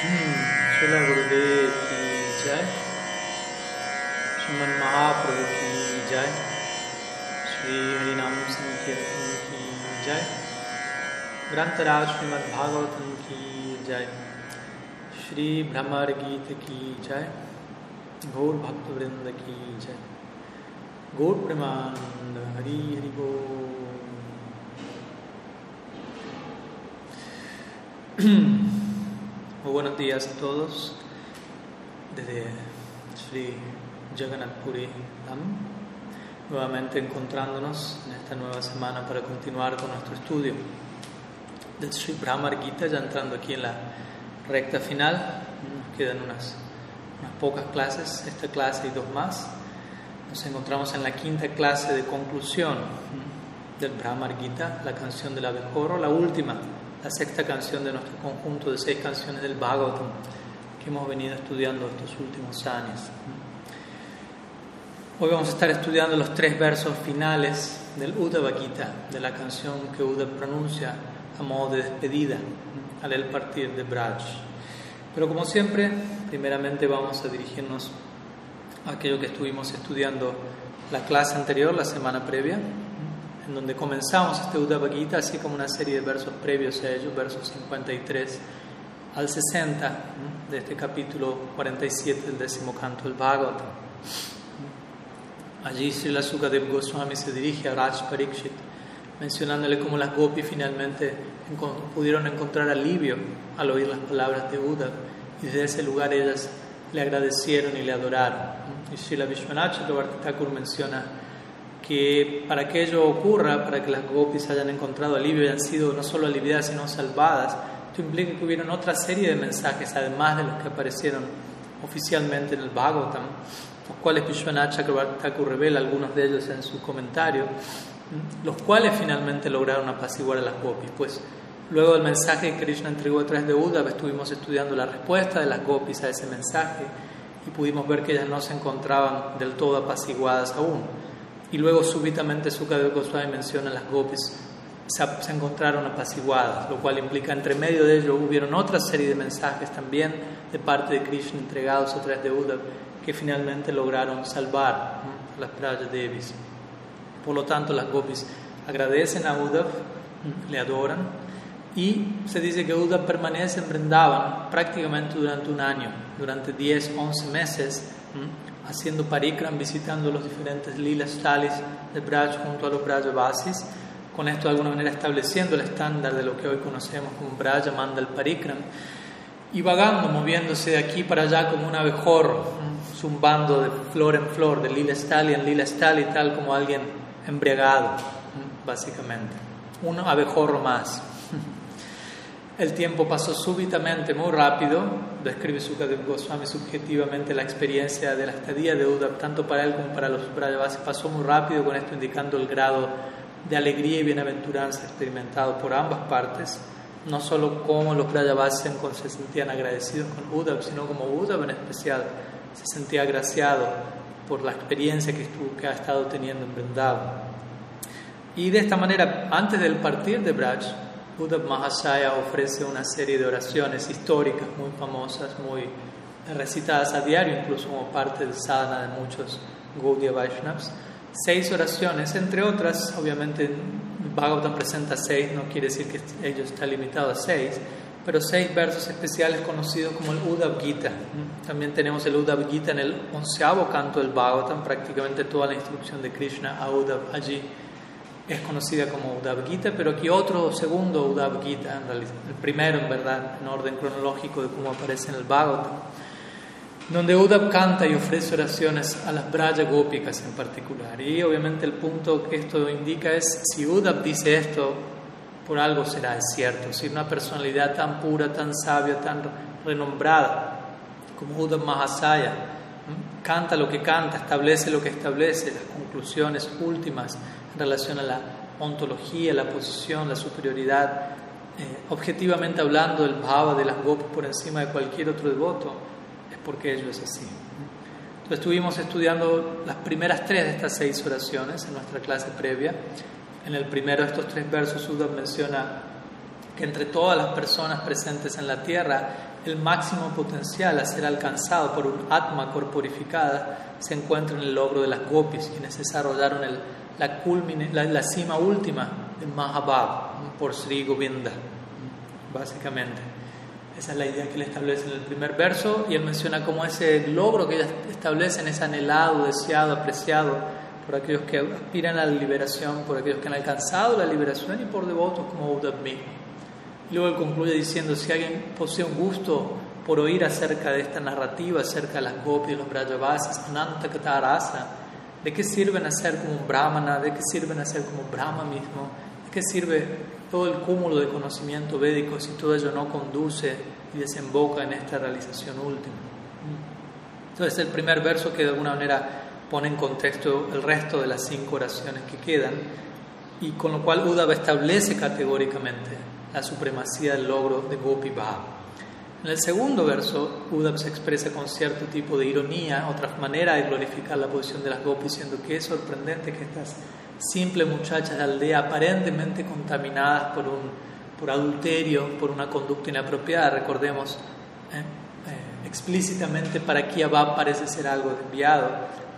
Shila Gurudev ki jai, Shriman Mahaprabhu ki jai, Shri Harinam Sankirtan ki jai, Grantaraj Srimad Bhagavatam ki jai, Shri Brahmar Gita ki jai, Gaur Bhakta Vrinda ki jai, Gaur Premanand Hari Hari Gaur. Muy buenos días a todos desde Sri Jagannath Puri nuevamente encontrándonos en esta nueva semana para continuar con nuestro estudio del Sri Brahmar Gita, ya entrando aquí en la recta final, nos quedan unas, unas pocas clases, esta clase y dos más. Nos encontramos en la quinta clase de conclusión del Brahmar Gita, la canción del abejorro, la última la sexta canción de nuestro conjunto de seis canciones del Bhagavatam que hemos venido estudiando estos últimos años. Hoy vamos a estar estudiando los tres versos finales del Uddhava Gita, de la canción que Uddhava pronuncia a modo de despedida al el partir de Braj. Pero como siempre, primeramente vamos a dirigirnos a aquello que estuvimos estudiando la clase anterior, la semana previa, donde comenzamos este Uddhava Gita, así como una serie de versos previos a ellos, versos 53 al 60 de este capítulo 47 del décimo canto del Bhagavatam. Allí Srila Sukadev Goswami se dirige a Raj Parikshit, mencionándole cómo las gopis finalmente pudieron encontrar alivio al oír las palabras de Uddhava y desde ese lugar ellas le agradecieron y le adoraron. Y Srila Vishwanath Thakur menciona que para que ello ocurra, para que las gopis hayan encontrado alivio y hayan sido no solo aliviadas, sino salvadas, esto implica que hubieron otra serie de mensajes, además de los que aparecieron oficialmente en el Bhagavatam, los cuales Vishwanath Thakur revela algunos de ellos en su comentario, los cuales finalmente lograron apaciguar a las gopis. Pues luego del mensaje que Krishna entregó a través de Uddhava, estuvimos estudiando la respuesta de las gopis a ese mensaje y pudimos ver que ellas no se encontraban del todo apaciguadas aún. Y luego súbitamente Sukadeva Goswami menciona las gopis se, encontraron apaciguadas, lo cual implica entre medio de ello hubieron otra serie de mensajes también de parte de Krishna entregados a través de Uddhav que finalmente lograron salvar a las playas Devis. Por lo tanto, las gopis agradecen a Uddhav, le adoran y se dice que Uddhav permanece en Vrindavan prácticamente durante un año, durante 10, 11 meses haciendo parikram, visitando los diferentes lilas talis de Braj junto a los Brajavasis, con esto de alguna manera estableciendo el estándar de lo que hoy conocemos como Braja Mandal Parikram, y vagando, moviéndose de aquí para allá como un abejorro, zumbando de flor en flor, de lila stali en lila stali, tal como alguien embriagado, básicamente. Un abejorro más. El tiempo pasó súbitamente, muy rápido. Describe Sukadev Goswami subjetivamente la experiencia de la estadía de Uddhav, tanto para él como para los Brajavasis. Pasó muy rápido, con esto indicando el grado de alegría y bienaventuranza experimentado por ambas partes. No solo como los Brajavasis se sentían agradecidos con Uddhav, sino como Uddhav en especial se sentía agraciado por la experiencia que, estuvo, que ha estado teniendo en Vrindavan. Y de esta manera, antes del partir de Braj, Uddhav Mahashaya ofrece una serie de oraciones históricas muy famosas, muy recitadas a diario, incluso como parte del sadhana de muchos Gaudiya Vaishnavas. Seis oraciones, entre otras, obviamente Bhagavatam presenta seis, no quiere decir que ello está limitado a seis, pero seis versos especiales conocidos como el Uddhav Gita. También tenemos el Uddhav Gita en el onceavo canto del Bhagavatam, prácticamente toda la instrucción de Krishna a Uddhav allí es conocida como Uddhav Gita, pero aquí otro segundo Uddhav Gita, el primero en verdad, en orden cronológico de cómo aparece en el Bhagavatam, donde Uddhav canta y ofrece oraciones a las Braja Gópicas en particular. Y obviamente el punto que esto indica es, si Uddhav dice esto, por algo será es cierto. Si una personalidad tan pura, tan sabia, tan renombrada como Uddhav Mahasaya, canta lo que canta, establece lo que establece, las conclusiones últimas en relación a la ontología, la posición, la superioridad, eh, objetivamente hablando, el bhava de las gopis por encima de cualquier otro devoto, es porque ello es así. Entonces estuvimos estudiando las primeras tres de estas seis oraciones en nuestra clase previa. En el primero de estos tres versos, Uddhav menciona que entre todas las personas presentes en la tierra, el máximo potencial a ser alcanzado por un Atma corporificada se encuentra en el logro de las gopis, quienes desarrollaron el, la, culmine, la, la, cima última de Mahabhav por Sri Govinda, básicamente. Esa es la idea que él establece en el primer verso y él menciona como ese logro que ellas establecen es anhelado, deseado, apreciado por aquellos que aspiran a la liberación, por aquellos que han alcanzado la liberación y por devotos como Uddhav mismo. Luego él concluye diciendo, si alguien posee un gusto por oír acerca de esta narrativa, acerca de las gopis, los brajavasis, ananta katarasa, ¿de qué sirven hacer como un brahmana? ¿De qué sirven hacer como Brahma mismo? ¿De qué sirve todo el cúmulo de conocimiento védico si todo ello no conduce y desemboca en esta realización última? Entonces el primer verso que de alguna manera pone en contexto el resto de las cinco oraciones que quedan y con lo cual Uddhava establece categóricamente la supremacía del logro de Gopi Bhav. En el segundo verso, Uddhav se expresa con cierto tipo de ironía, otra manera de glorificar la posición de las gopis, diciendo que es sorprendente que estas simples muchachas de aldea, aparentemente contaminadas por, un, por adulterio, por una conducta inapropiada, recordemos, eh, eh, explícitamente para Kiabab parece ser algo enviado,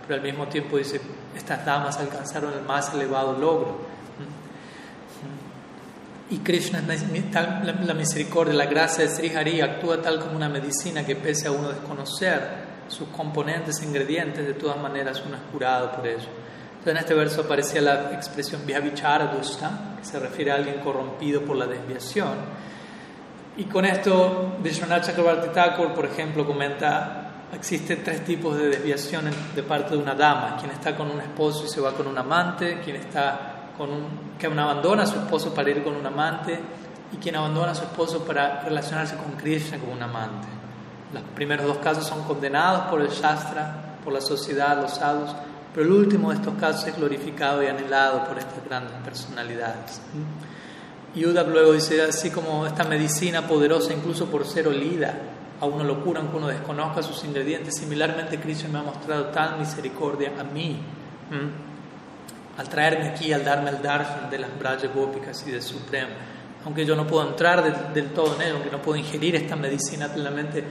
pero al mismo tiempo dice, estas damas alcanzaron el más elevado logro. Y Krishna, la misericordia, la gracia de Sri Hari actúa tal como una medicina que pese a uno desconocer sus componentes, ingredientes, de todas maneras uno es curado por ello. Entonces en este verso aparecía la expresión Vyavichara que se refiere a alguien corrompido por la desviación. Y con esto Vishwanath Chakrabarti Thakur, por ejemplo, comenta existen tres tipos de desviación de parte de una dama, quien está con un esposo y se va con un amante, quien está con un, que abandona a su esposo para ir con un amante y quien abandona a su esposo para relacionarse con Krishna como un amante. Los primeros dos casos son condenados por el Shastra, por la sociedad, los sadhus, pero el último de estos casos es glorificado y anhelado por estas grandes personalidades. Y Uddhav luego dice, así como esta medicina poderosa, incluso por ser olida, a uno lo curan que uno desconozca sus ingredientes, similarmente Krishna me ha mostrado tal misericordia a mí al traerme aquí, al darme el darshan de las Braja Gópicas y del Supremo. Aunque yo no puedo entrar del, todo en ello, aunque no puedo ingerir esta medicina plenamente,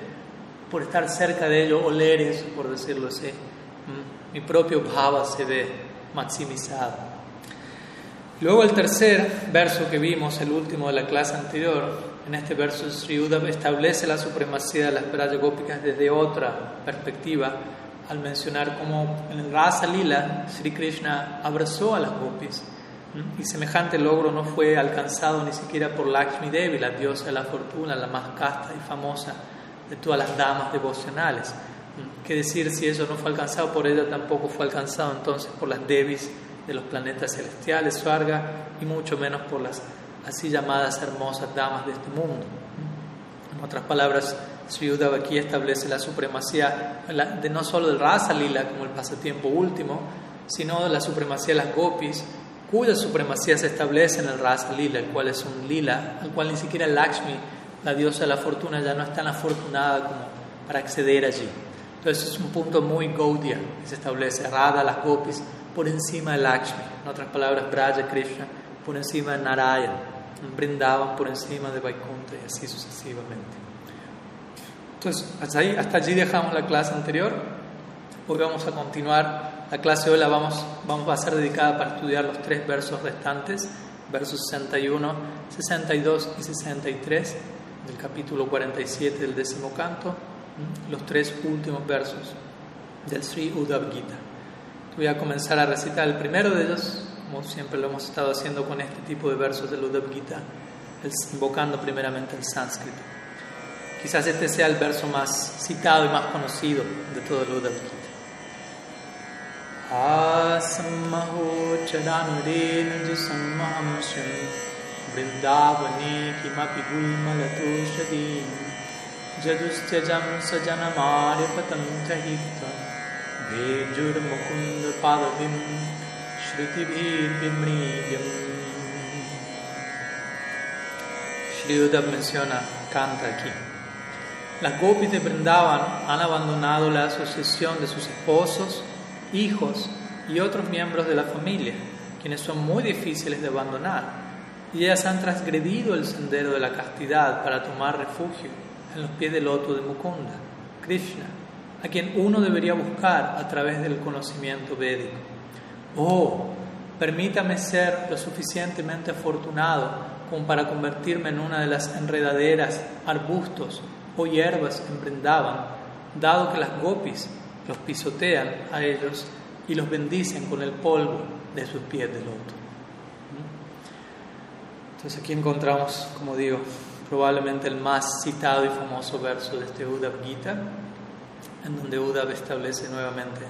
por estar cerca de ello, oler eso, por decirlo así, mi propio bhava se ve maximizado. Luego el tercer verso que vimos, el último de la clase anterior, en este verso Sri Uddhava establece la supremacía de las Braja Gópicas desde otra perspectiva, al mencionar cómo en Rasa Lila Sri Krishna abrazó a las gopis y semejante logro no fue alcanzado ni siquiera por Lakshmi Devi, la diosa de la fortuna, la más casta y famosa de todas las damas devocionales. ¿Qué decir si eso no fue alcanzado por ella, tampoco fue alcanzado entonces por las Devis de los planetas celestiales, Svarga, y mucho menos por las así llamadas hermosas damas de este mundo? En otras palabras, Uddhava aquí establece la supremacía de no solo del Rasa Lila como el pasatiempo último, sino de la supremacía de las gopis, cuya supremacía se establece en el Rasa Lila, el cual es un lila, al cual ni siquiera Lakshmi, la diosa de la fortuna, ya no es tan afortunada como para acceder allí. Entonces es un punto muy Gaudiya que se establece, Radha, las gopis, por encima de Lakshmi, en otras palabras, Braja Krishna, por encima de Narayana, Brindavan por encima de Vaikuntha y así sucesivamente. Entonces, hasta, ahí, hasta allí dejamos la clase anterior. Hoy vamos a continuar. La clase de hoy la vamos, vamos a ser dedicada para estudiar los tres versos restantes, versos 61, 62 y 63 del capítulo 47 del décimo canto, los tres últimos versos del Sri Uddhav Gita. Voy a comenzar a recitar el primero de ellos, como siempre lo hemos estado haciendo con este tipo de versos del Uddhav Gita, invocando primeramente el sánscrito. Quizás este sea el verso más citado y más conocido de todo el Uddhav Gita. Asamaho chadanurena samhamshan Vrindavani kimapi gulmalatoshadin Jadustyajam Vejur mukund padavim Shritibhir vimriyam Shri Uddhav menciona, canta aquí. Las gopis de Brindavan han abandonado la asociación de sus esposos, hijos y otros miembros de la familia, quienes son muy difíciles de abandonar, y ellas han transgredido el sendero de la castidad para tomar refugio en los pies del loto de Mukunda, Krishna, a quien uno debería buscar a través del conocimiento védico. Oh, permítame ser lo suficientemente afortunado como para convertirme en una de las enredaderas, arbustos o hierbas en Brindavan, dado que las gopis los pisotean a ellos y los bendicen con el polvo de sus pies de loto. Entonces aquí encontramos, como digo, probablemente el más citado y famoso verso de este Uddhav Gita, en donde Uddhav establece nuevamente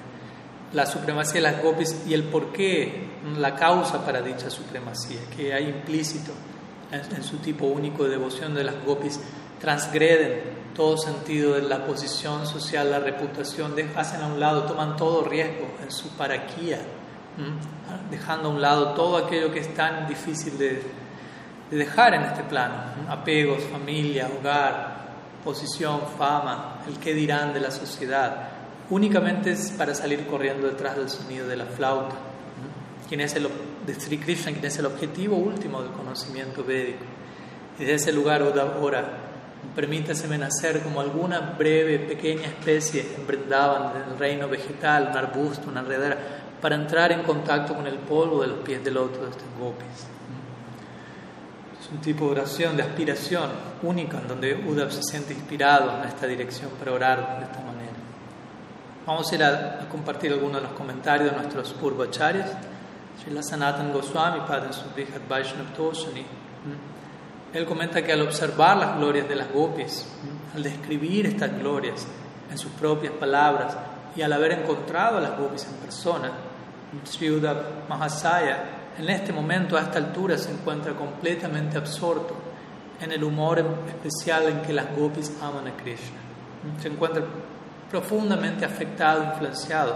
la supremacía de las gopis y el porqué, la causa para dicha supremacía, que hay implícito en, su tipo único de devoción de las gopis, transgreden todo sentido de la posición social, la reputación, hacen a un lado, toman todo riesgo en su paraquía, dejando a un lado todo aquello que es tan difícil de, de dejar en este plano, apegos, familia, hogar, posición, fama, el qué dirán de la sociedad, únicamente es para salir corriendo detrás del sonido de la flauta, quien es el, de Sri Krishna, quien es el objetivo último del conocimiento védico. Y desde ese lugar ahora, permítaseme nacer como alguna breve, pequeña especie en Brindavan, en el reino vegetal, un arbusto, una enredera, para entrar en contacto con el polvo de los pies del loto de estos gopis un tipo de oración, de aspiración única, en donde Uddhav se siente inspirado en esta dirección para orar de esta manera. Vamos a ir a, compartir algunos de los comentarios de nuestros purvacharyas. Srila Sanatan Goswami, Padre Subhihat Vaishnav Toshani. Él comenta que al observar las glorias de las gopis, al describir estas glorias en sus propias palabras y al haber encontrado a las gopis en persona, Sri Uddhav Mahasaya en este momento, a esta altura, se encuentra completamente absorto en el humor especial en que las gopis aman a Krishna. Se encuentra profundamente afectado, influenciado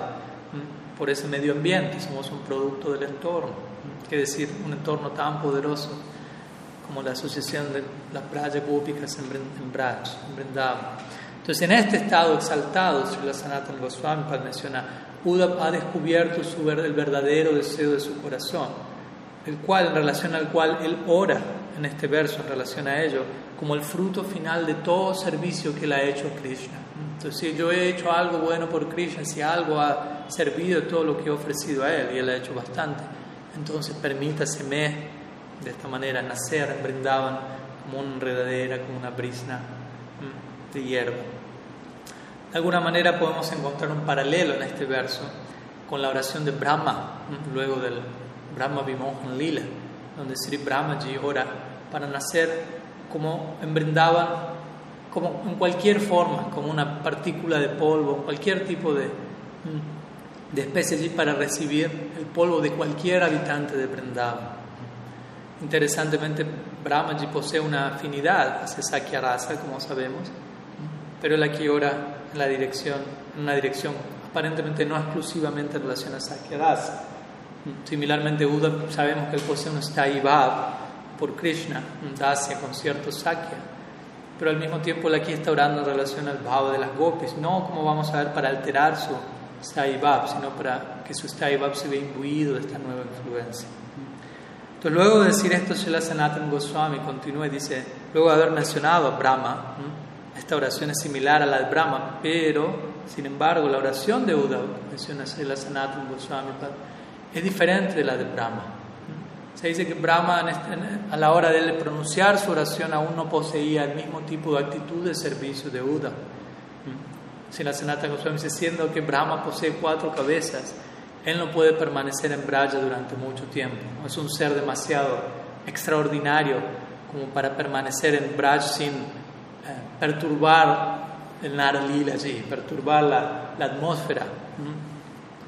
por ese medio ambiente. Somos un producto del entorno, que decir, un entorno tan poderoso como la asociación de las Braya Gópicas en, en Entonces, en este estado exaltado, Sri Sanatana Goswami menciona, Uddhav ha descubierto su, el verdadero deseo de su corazón, el cual, en relación al cual él ora en este verso, en relación a ello, como el fruto final de todo servicio que él ha hecho a Krishna. Entonces, si yo he hecho algo bueno por Krishna, si algo ha servido todo lo que he ofrecido a él, y él ha hecho bastante, entonces permítaseme de esta manera nacer en Brindavan como una enredadera, como una brisna de hierba. De alguna manera podemos encontrar un paralelo en este verso con la oración de Brahma, luego del Brahma Vimohan Lila, donde Sri Brahmaji ora para nacer como en Brindavan, como en cualquier forma, como una partícula de polvo, cualquier tipo de, de especie allí para recibir el polvo de cualquier habitante de Brindavan. Interesantemente, Brahmaji posee una afinidad hacia Sakya Rasa, como sabemos, pero él aquí ora en, la dirección, en una dirección aparentemente no exclusivamente en relación a Sakya Rasa. Similarmente, Buda sabemos que él posee un Bhav por Krishna, un Dasya con cierto Sakya, pero al mismo tiempo él aquí está orando en relación al Bhava de las gopis, no como vamos a ver para alterar su Bhav, sino para que su Bhav se vea imbuido de esta nueva influencia. Entonces, luego de decir esto, Srila Sanatan Goswami continúa y dice, luego de haber mencionado a Brahma, esta oración es similar a la de Brahma, pero, sin embargo, la oración de Uddhav, menciona Srila Sanatan Goswami, es diferente de la de Brahma. Se dice que Brahma este, a la hora de pronunciar su oración aún no poseía el mismo tipo de actitud de servicio de Uda. Si la Sanata Goswami dice, siendo que Brahma posee cuatro cabezas, él no puede permanecer en Braya durante mucho tiempo. Es un ser demasiado extraordinario como para permanecer en Braj sin eh, perturbar el Naralila allí, perturbar la, atmósfera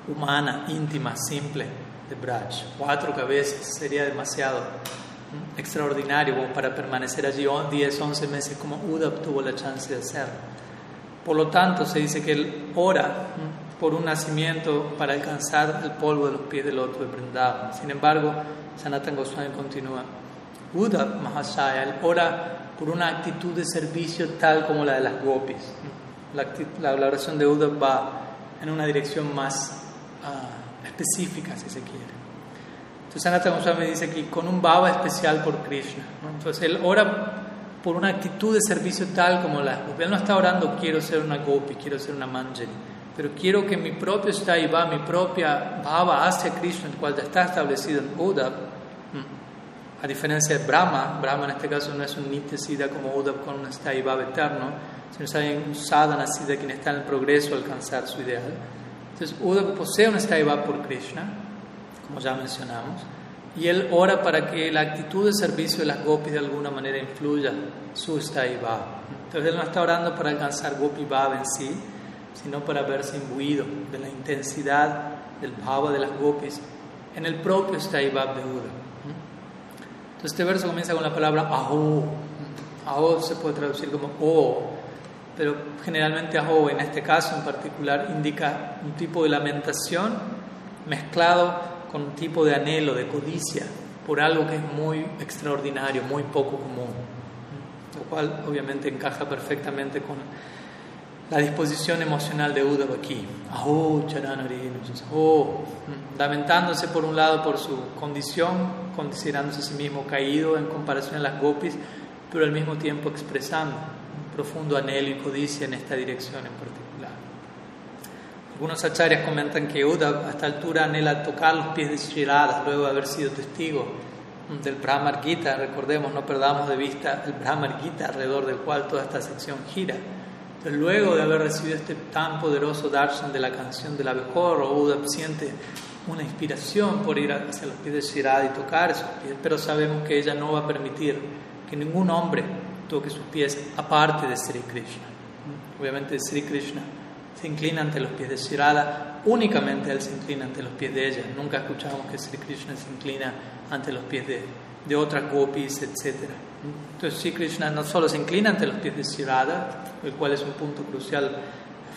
humana, íntima, simple de Braj. Cuatro cabezas sería demasiado extraordinario para permanecer allí 10, 11 meses como Uddhav tuvo la chance de hacerlo. Por lo tanto, se dice que él ora por un nacimiento para alcanzar el polvo de los pies del otro de. Sin embargo, Sanatan Goswami continúa. Uddhav Mahasaya, él ora por una actitud de servicio tal como la de las gopis. La, la oración de Uddhav va en una dirección más uh, específica, si se quiere. Entonces Sanatana Goswami dice que con un baba especial por Krishna. Entonces él ora por una actitud de servicio tal como la Él no está orando, quiero ser una gopi, quiero ser una manjari, pero quiero que mi propio staiva, mi propia bhava hacia Krishna, el cual está establecido en Uddhav, a diferencia de Brahma, Brahma en este caso no es un nitya como Uddhav con un staiva eterno, sino es un sadhana quien está en el progreso a alcanzar su ideal. Entonces Uddhav posee un staiva por Krishna, como ya mencionamos, y él ora para que la actitud de servicio de las gopis de alguna manera influya su staiva. Entonces él no está orando para alcanzar gopi bhava en sí, sino para verse imbuido de la intensidad del bhava de las gopis en el propio staiva de Uddhav. Entonces este verso comienza con la palabra aho. Aho se puede traducir como o, pero generalmente aho en este caso en particular indica un tipo de lamentación mezclado con un tipo de anhelo, de codicia por algo que es muy extraordinario, muy poco común, lo cual obviamente encaja perfectamente con la disposición emocional de Uddhava aquí. Oh, oh, lamentándose por un lado por su condición, considerándose a sí mismo caído en comparación a las gopis, pero al mismo tiempo expresando un profundo anhelo y codicia en esta dirección en particular. Algunos acharyas comentan que Uda a esta altura anhela tocar los pies de Sri luego de haber sido testigo del Brahmar Gita. Recordemos, no perdamos de vista el Brahmar Gita alrededor del cual toda esta sección gira. Luego de haber recibido este tan poderoso darshan de la canción del abejorro, Uda siente una inspiración por ir hacia los pies de Sri y tocar esos pies, pero sabemos que ella no va a permitir que ningún hombre toque sus pies aparte de Sri Krishna. Obviamente Sri Krishna se inclina ante los pies de Shirada, únicamente él se inclina ante los pies de ella. Nunca escuchamos que Sri Krishna se inclina ante los pies de, de otras gopis, etc. Entonces Sri Krishna no solo se inclina ante los pies de Shirada, el cual es un punto crucial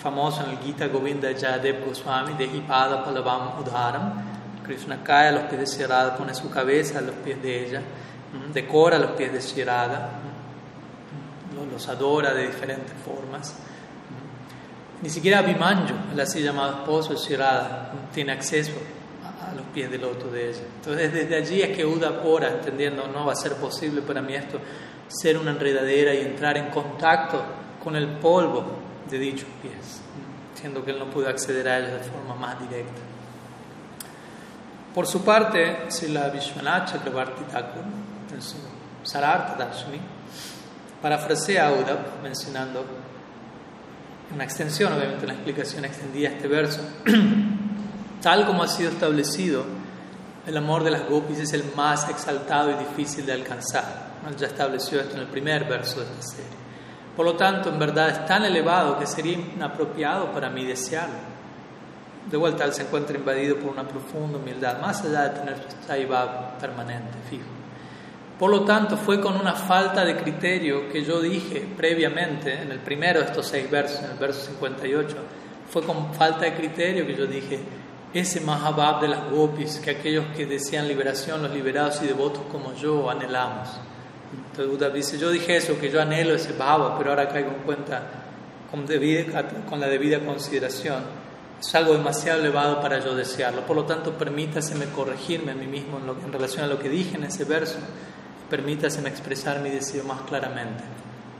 famoso en el Gita Govinda Jayadev Goswami, de Hipada Palavam Udharam. Krishna cae a los pies de Shirada, pone su cabeza a los pies de ella, decora los pies de Shirada, los adora de diferentes formas. Ni siquiera Abhimanyu, el así llamado esposo de Shirada, tiene acceso pies del loto de ella. Entonces, desde allí es que Uda ora, entendiendo, no va a ser posible para mí esto, ser una enredadera y entrar en contacto con el polvo de dichos pies, siendo que él no pudo acceder a ellos de forma más directa. Por su parte, Sila Vishwanath Chakrabarti Thakur, en su Sarartha parafrasea a Uda mencionando una extensión, obviamente una explicación extendida a este verso. Tal como ha sido establecido, el amor de las gopis es el más exaltado y difícil de alcanzar. Ya estableció esto en el primer verso de esta serie. Por lo tanto, en verdad es tan elevado que sería inapropiado para mí desearlo. De vuelta, él se encuentra invadido por una profunda humildad, más allá de tener su permanente, fijo. Por lo tanto, fue con una falta de criterio que yo dije previamente, en el primero de estos seis versos, en el verso 58, fue con falta de criterio que yo dije, ese Mahabab de las gopis, que aquellos que desean liberación, los liberados y devotos como yo, anhelamos. Entonces Buda dice, yo dije eso, que yo anhelo ese Bhava, pero ahora caigo en cuenta con, con la debida consideración. Es algo demasiado elevado para yo desearlo. Por lo tanto, permítaseme corregirme a mí mismo en, en relación a lo que dije en ese verso permítaseme expresar mi deseo más claramente.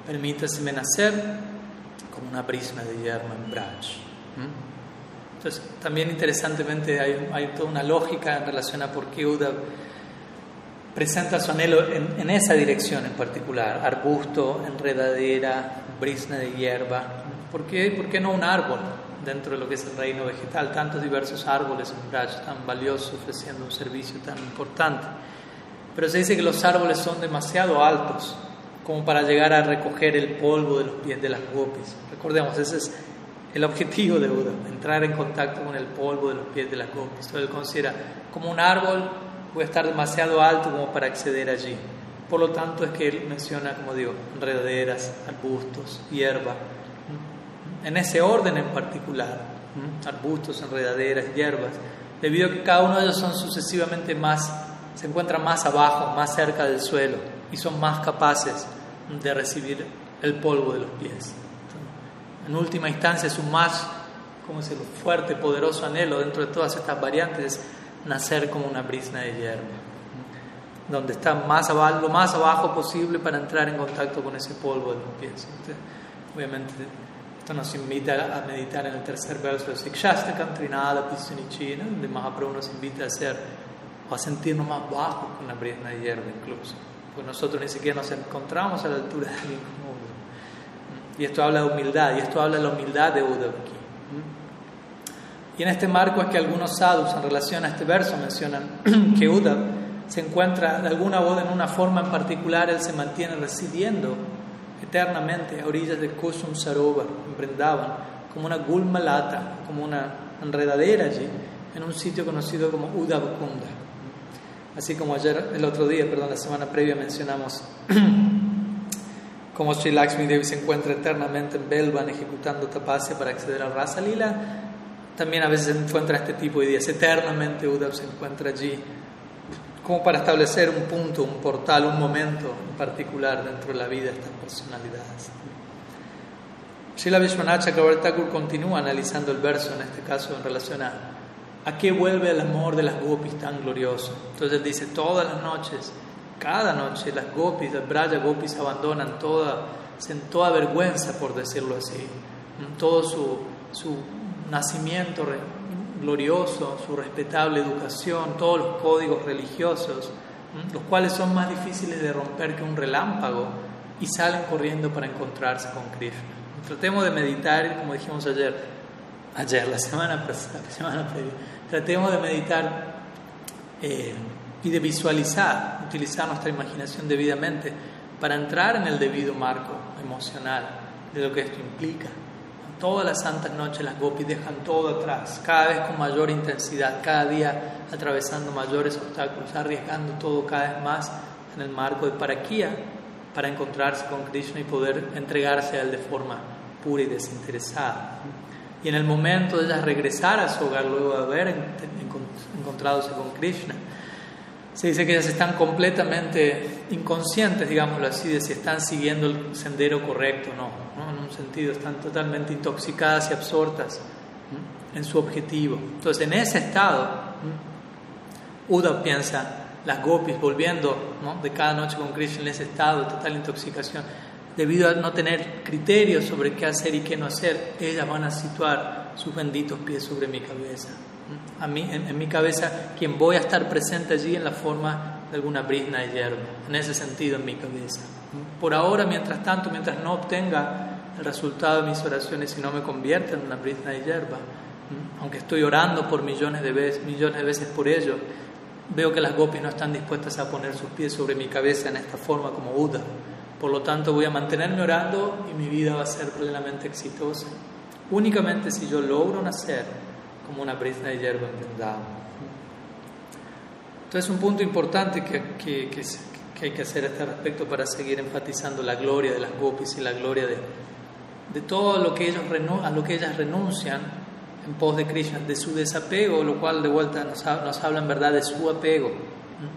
Permítaseme nacer como una prisma de hierro en Braj. Entonces, también interesantemente hay, toda una lógica en relación a por qué Uda presenta su anhelo en, en esa dirección en particular, arbusto, enredadera, brisna de hierba. ¿Por qué, ¿Por qué no un árbol dentro de lo que es el reino vegetal? Tantos diversos árboles en Braj tan valiosos, ofreciendo un servicio tan importante. Pero se dice que los árboles son demasiado altos como para llegar a recoger el polvo de los pies de las gopis. Recordemos, ese es el objetivo de Buda, entrar en contacto con el polvo de los pies de las gopis. Entonces él considera como un árbol puede estar demasiado alto como para acceder allí. Por lo tanto es que él menciona, como digo, enredaderas, arbustos, hierba, en ese orden en particular, arbustos, enredaderas, hierbas, debido a que cada uno de ellos son sucesivamente más se encuentran más abajo, más cerca del suelo y son más capaces de recibir el polvo de los pies. En última instancia, su más como se fuerte, poderoso anhelo dentro de todas estas variantes es nacer como una brisna de hierba. donde está más abajo, lo más abajo posible para entrar en contacto con ese polvo de los pies. obviamente, esto nos invita a meditar en el tercer verso de Sikshastakam Trinada Pisunichina, donde Mahaprabhu nos invita a hacer o a sentirnos más bajos con la brisna de hierba incluso. Pues nosotros ni siquiera nos encontramos a la altura de como Y esto habla de humildad, y esto habla de la humildad de Uddhav aquí. Y en este marco es que algunos sadhus en relación a este verso mencionan que Uddhav se encuentra de alguna modo en una forma en particular, él se mantiene residiendo eternamente a orillas de Kusum Sarovar, en Vrindavan, como una gulmalata, como una enredadera allí, en un sitio conocido como Uddhavakunda. Así como ayer, el otro día, perdón, la semana previa mencionamos cómo Sri Lakshmi Devi se encuentra eternamente en Belvan ejecutando tapasya para acceder al Rasa Lila, también a veces se encuentra este tipo de días, eternamente Uddhav se encuentra allí, como para establecer un punto, un portal, un momento en particular dentro de la vida de estas personalidades. Srila Vishwanath Chakravarti continúa analizando el verso, en este caso en relación a ¿A qué vuelve el amor de las gopis tan glorioso? Entonces dice, todas las noches, cada noche, las gopis, las braya gopis abandonan toda, toda vergüenza, por decirlo así, todo su, su nacimiento glorioso, su respetable educación, todos los códigos religiosos, los cuales son más difíciles de romper que un relámpago, y salen corriendo para encontrarse con Krishna. Tratemos de meditar, como dijimos ayer, ayer, la semana pasada, la semana previa, tratemos de meditar eh, y de visualizar, utilizar nuestra imaginación debidamente para entrar en el debido marco emocional de lo que esto implica. Todas las santas noches las gopis dejan todo atrás, cada vez con mayor intensidad, cada día atravesando mayores obstáculos, arriesgando todo cada vez más en el marco de Paraquía para encontrarse con Krishna y poder entregarse a él de forma pura y desinteresada. Y en el momento de ellas regresar a su hogar, luego de haber encontrado con Krishna, se dice que ellas están completamente inconscientes, digámoslo así, de si están siguiendo el sendero correcto o no, no. En un sentido, están totalmente intoxicadas y absortas en su objetivo. Entonces, en ese estado, Uda piensa, las gopis volviendo de cada noche con Krishna en ese estado de total intoxicación, debido a no tener criterios sobre qué hacer y qué no hacer, ellas van a situar sus benditos pies sobre mi cabeza. En, mi cabeza, quien voy a estar presente allí en la forma de alguna brisna de hierba, en ese sentido en mi cabeza. Por ahora, mientras tanto, mientras no obtenga el resultado de mis oraciones y no me convierta en una brisna de hierba, aunque estoy orando por millones de veces, millones de veces por ello, veo que las gopis no están dispuestas a poner sus pies sobre mi cabeza en esta forma como Buda. Por lo tanto, voy a mantenerme orando y mi vida va a ser plenamente exitosa. Únicamente si yo logro nacer como una brisna de hierba en Entonces, un punto importante que, que, que, hay que hacer a este respecto para seguir enfatizando la gloria de las gopis y la gloria de, de todo lo que ellos a lo que ellas renuncian en pos de Krishna, de su desapego, lo cual de vuelta nos, nos habla en verdad de su apego,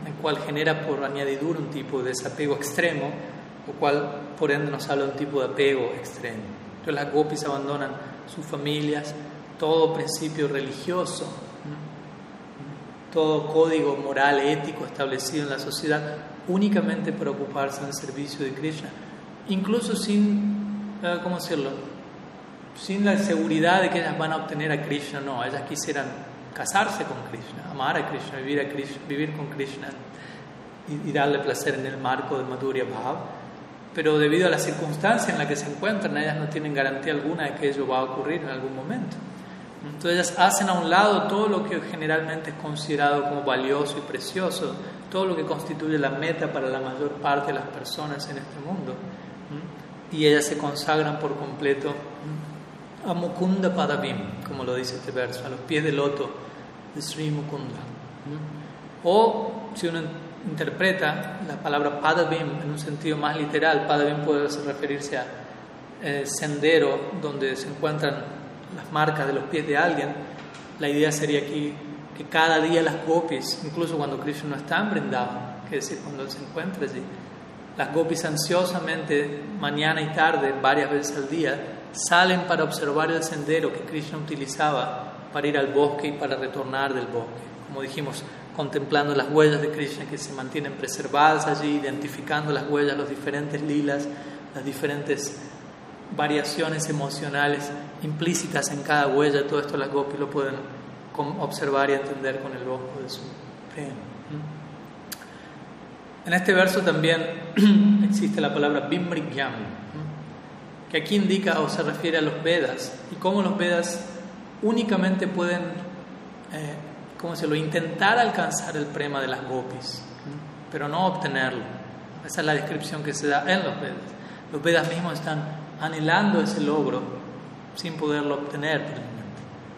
el cual genera por añadidura un tipo de desapego extremo lo cual por ende nos habla de un tipo de apego extremo. Entonces las gopis abandonan sus familias, todo principio religioso, todo código moral, ético establecido en la sociedad, únicamente para ocuparse en el servicio de Krishna, incluso sin, eh, ¿cómo decirlo? Sin la seguridad de que ellas van a obtener a Krishna, no, ellas quisieran casarse con Krishna, amar a Krishna, vivir, a Krishna, vivir con Krishna y, darle placer en el marco de Madhurya Bhav pero debido a la circunstancia en la que se encuentran, ellas no tienen garantía alguna de que ello va a ocurrir en algún momento. Entonces ellas hacen a un lado todo lo que generalmente es considerado como valioso y precioso, todo lo que constituye la meta para la mayor parte de las personas en este mundo. Y ellas se consagran por completo a Mukunda Padavim, como lo dice este verso, a los pies del loto de Sri Mukunda. O si uno interpreta la palabra padavim en un sentido más literal. Padavim puede referirse a eh, sendero donde se encuentran las marcas de los pies de alguien. La idea sería aquí que cada día las gopis, incluso cuando Krishna no está en Vrindavan, que decir cuando él se encuentra allí, las gopis ansiosamente, mañana y tarde, varias veces al día, salen para observar el sendero que Krishna utilizaba para ir al bosque y para retornar del bosque. Como dijimos, contemplando las huellas de Krishna que se mantienen preservadas allí, identificando las huellas, los diferentes lilas, las diferentes variaciones emocionales implícitas en cada huella, todo esto las gopis lo pueden observar y entender con el ojo de su En este verso también existe la palabra Bimrigyam, que aquí indica o se refiere a los Vedas y cómo los Vedas únicamente pueden, eh, ¿cómo se lo?, intentar alcanzar el prema de las gopis, pero no obtenerlo. Esa es la descripción que se da en los Vedas. Los Vedas mismos están anhelando ese logro sin poderlo obtener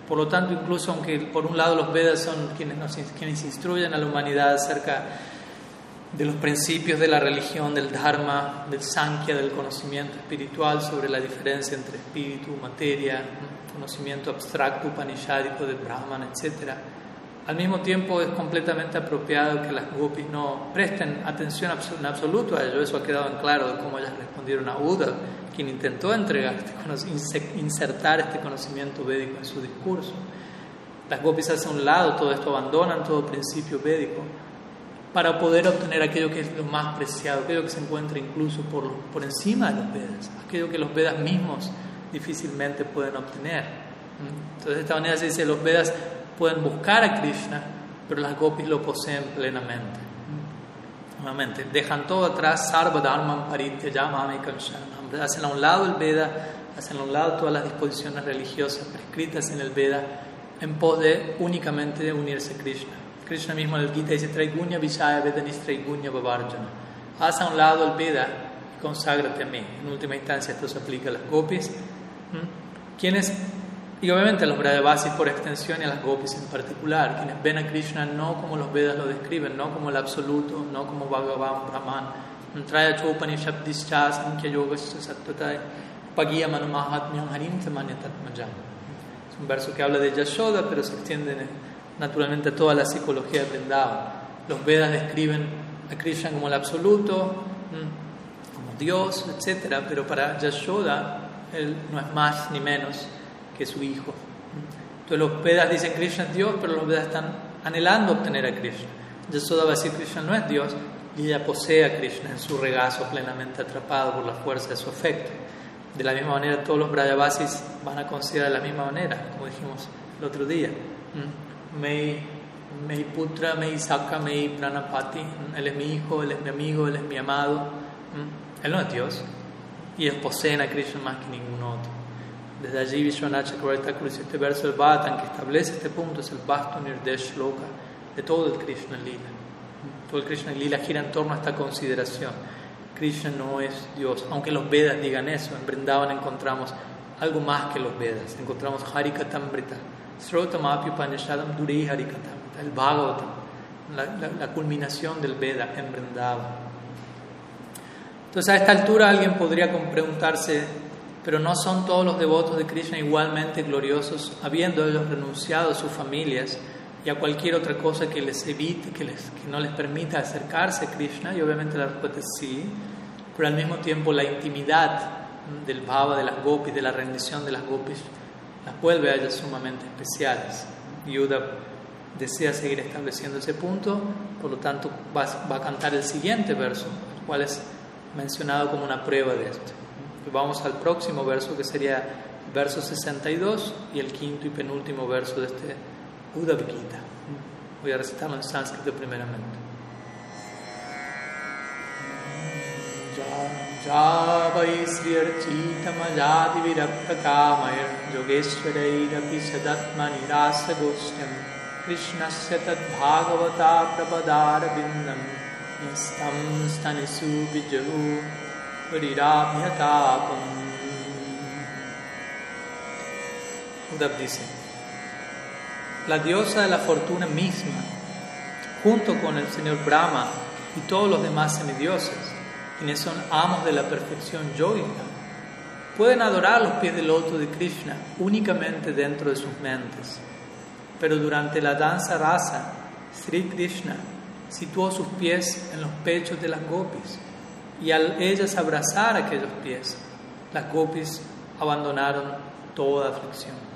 por lo tanto, incluso aunque por un lado los Vedas son quienes, nos, quienes instruyen a la humanidad acerca de los principios de la religión, del Dharma, del Sankhya, del conocimiento espiritual sobre la diferencia entre espíritu, materia, conocimiento abstracto, upanishadico del Brahman, etc. Al mismo tiempo es completamente apropiado que las gopis no presten atención en absoluto a ello, eso ha quedado en claro de cómo ellas respondieron a Uda quien intentó entregar, este insertar este conocimiento védico en su discurso. Las gopis hacen un lado todo esto, abandonan todo principio védico para poder obtener aquello que es lo más preciado, aquello que se encuentra incluso por, por encima de los Vedas, aquello que los Vedas mismos difícilmente pueden obtener. Entonces, de esta manera se dice, los Vedas pueden buscar a Krishna, pero las gopis lo poseen plenamente. Nuevamente, dejan todo atrás, sarva dharman paritya yamami hacen a un lado el Veda, hacen a un lado todas las disposiciones religiosas prescritas en el Veda en pos de únicamente unirse a Krishna. Krishna mismo en el Gita dice Traigunya Vishaya Vedanis Traigunya Babarjana. Haz a un lado el Veda y conságrate a mí. En última instancia esto se aplica a las gopis. Quienes, y obviamente a los Brajavasis por extensión y a las gopis en particular, quienes ven a Krishna no como los Vedas lo describen, no como el absoluto, no como Bhagavan Brahman, Sattvataya Pagiyamanu Mahatmyam Harim Tatmajam. Es un verso que habla de Yashoda, pero se extiende naturalmente a toda la psicología de Vrindavan. Los Vedas describen a Krishna como el absoluto, como Dios, etc. Pero para Yashoda, él no es más ni menos que su hijo. Entonces los Vedas dicen Krishna es Dios, pero los Vedas están anhelando obtener a Krishna. Yashoda va a decir Krishna no es Dios, y ella posee a Krishna en su regazo plenamente atrapado por la fuerza de su afecto. De la misma manera, todos los Brajavasis van a considerar de la misma manera, como dijimos el otro día. Mm. Mei, mei putra, mei saka, mei pranapati. Mm. Él es mi hijo, él es mi amigo, él es mi amado. Mm. Él no es Dios. Y ellos poseen a Krishna más que ningún otro. Desde allí Vishwanath Chakravarti este verso del Bhattan que establece este punto es el Vastu Nirdesh Loka de todo el Krishna Lila. Todo el Krishna Lila gira en torno a esta consideración. Krishna no es Dios, aunque los Vedas digan eso. En Vrindavan encontramos algo más que los Vedas. Encontramos Harikatambrita, Srotamapi Upanishadam Durei Harikatambrita, el Bhagavatam, la, culminación del Veda en Vrindavan. Entonces a esta altura alguien podría preguntarse, pero ¿no son todos los devotos de Krishna igualmente gloriosos, habiendo ellos renunciado a sus familias? Y a cualquier otra cosa que les evite, que, les, que no les permita acercarse a Krishna, y obviamente la respuesta es sí, pero al mismo tiempo la intimidad del bhava, de las gopis, de la rendición de las gopis, las vuelve a ellas sumamente especiales. Yuda desea seguir estableciendo ese punto, por lo tanto va, va, a cantar el siguiente verso, el cual es mencionado como una prueba de esto. Vamos al próximo verso, que sería verso 62 y el quinto y penúltimo verso de este udava Gita. We are still on Sanskrit primeiramente. वै श्रियर्चितमजादिविरक्तकामैर्योगेश्वरैरपि सदत्मनिरासगोष्ठ्यं कृष्णस्य तद्भागवता प्रपदारविन्दं न्यस्तं स्तनिषु विजहु परिराभ्यतापम् उदब्धि से la diosa de la fortuna misma, junto con el señor Brahma y todos los demás semidioses, quienes son amos de la perfección yogica, pueden adorar los pies del loto de Krishna únicamente dentro de sus mentes. Pero durante la danza rasa, Sri Krishna situó sus pies en los pechos de las gopis y al ellas abrazar aquellos pies, las gopis abandonaron toda aflicción.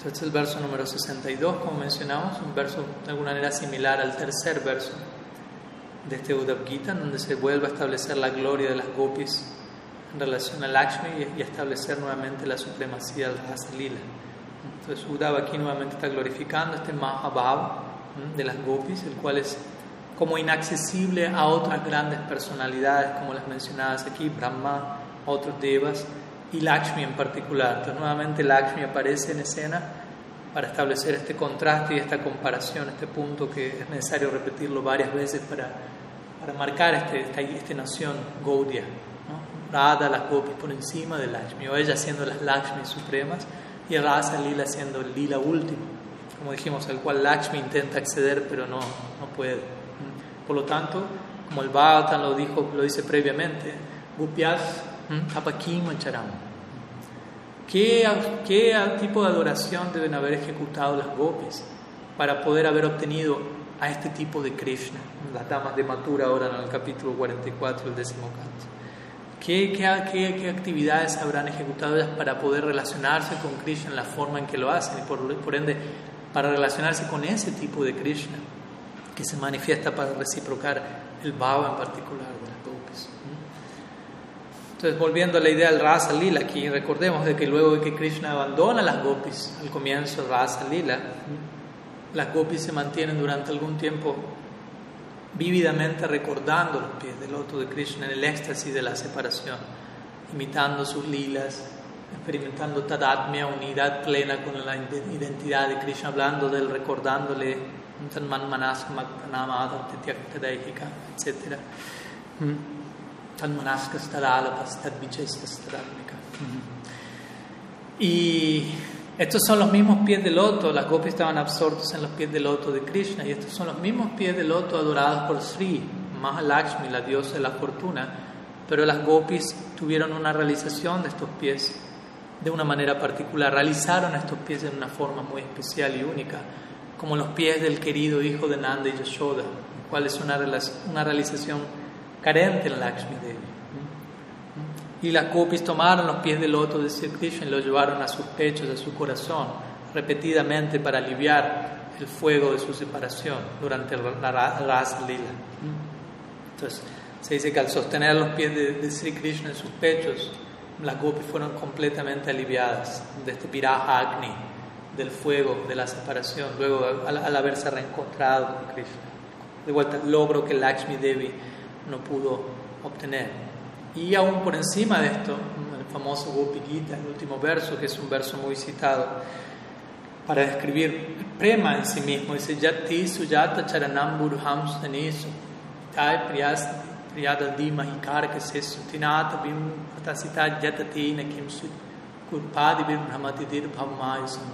Este es el verso número 62, como mencionamos, un verso de alguna manera similar al tercer verso de este Uddhav Gita, donde se vuelve a establecer la gloria de las gopis en relación a Lakshmi y establecer nuevamente la supremacía del Rasa Lila. Entonces Uddhav aquí nuevamente está glorificando este Mahabhava de las gopis, el cual es como inaccesible a otras grandes personalidades, como las mencionadas aquí, Brahma, otros devas y Lakshmi en particular. Entonces nuevamente Lakshmi aparece en escena para establecer este contraste y esta comparación, este punto que es necesario repetirlo varias veces para, para marcar este, esta, esta noción Gaudiya. ¿no? Radha, las gopis por encima de Lakshmi, o ella siendo las Lakshmi supremas y Rasa Lila siendo el Lila último, como dijimos, al cual Lakshmi intenta acceder pero no, no puede. Por lo tanto, como el Bhagavatam lo, dijo, lo dice previamente, Gupyas Apakim. ¿Qué, ¿Qué tipo de adoración deben haber ejecutado las gopis para poder haber obtenido a este tipo de Krishna? Las damas de Mathura ahora en el capítulo 44, el décimo canto. ¿Qué, qué, qué, actividades habrán ejecutado ellas para poder relacionarse con Krishna en la forma en que lo hacen y por, por ende para relacionarse con ese tipo de Krishna que se manifiesta para reciprocar el bhava en particular de las gopis? Entonces, volviendo a la idea del Rasa Lila, aquí recordemos de que luego de que Krishna abandona las gopis al comienzo Rasa Lila, las gopis se mantienen durante algún tiempo vívidamente recordando los pies del loto de Krishna en el éxtasis de la separación, imitando sus lilas, experimentando tadatmia, unidad plena con la identidad de Krishna, hablando de él, recordándole, etc. Y estos son los mismos pies de loto, las gopis estaban absortos en los pies de loto de Krishna, y estos son los mismos pies de loto adorados por Sri, Mahalakshmi, la diosa de la fortuna, pero las gopis tuvieron una realización de estos pies de una manera particular, realizaron estos pies de una forma muy especial y única, como los pies del querido hijo de Nanda y Yashoda, cual es una, una realización carente en Lakshmi Devi. Y las gopis tomaron los pies del loto de Sri Krishna y los llevaron a sus pechos, a su corazón, repetidamente para aliviar el fuego de su separación durante la Rasa Lila. Entonces, se dice que al sostener los pies de, de Sri Krishna en sus pechos, las gopis fueron completamente aliviadas de este piraja agni, del fuego, de la separación, luego al, al haberse reencontrado con Krishna. De vuelta, logro que Lakshmi Devi no pudo obtener. Y aún por encima de esto, el famoso Gopi Gita, el último verso, que es un verso muy citado, para describir el prema en sí mismo, dice Yati Suyata Charanam Burham Stanisu, Tai Priyada Dima Hikar Kasesu, Tinata Bim Atasita Yatati Nakim Kurpadi Bim Brahmatidir Bhavmayusam.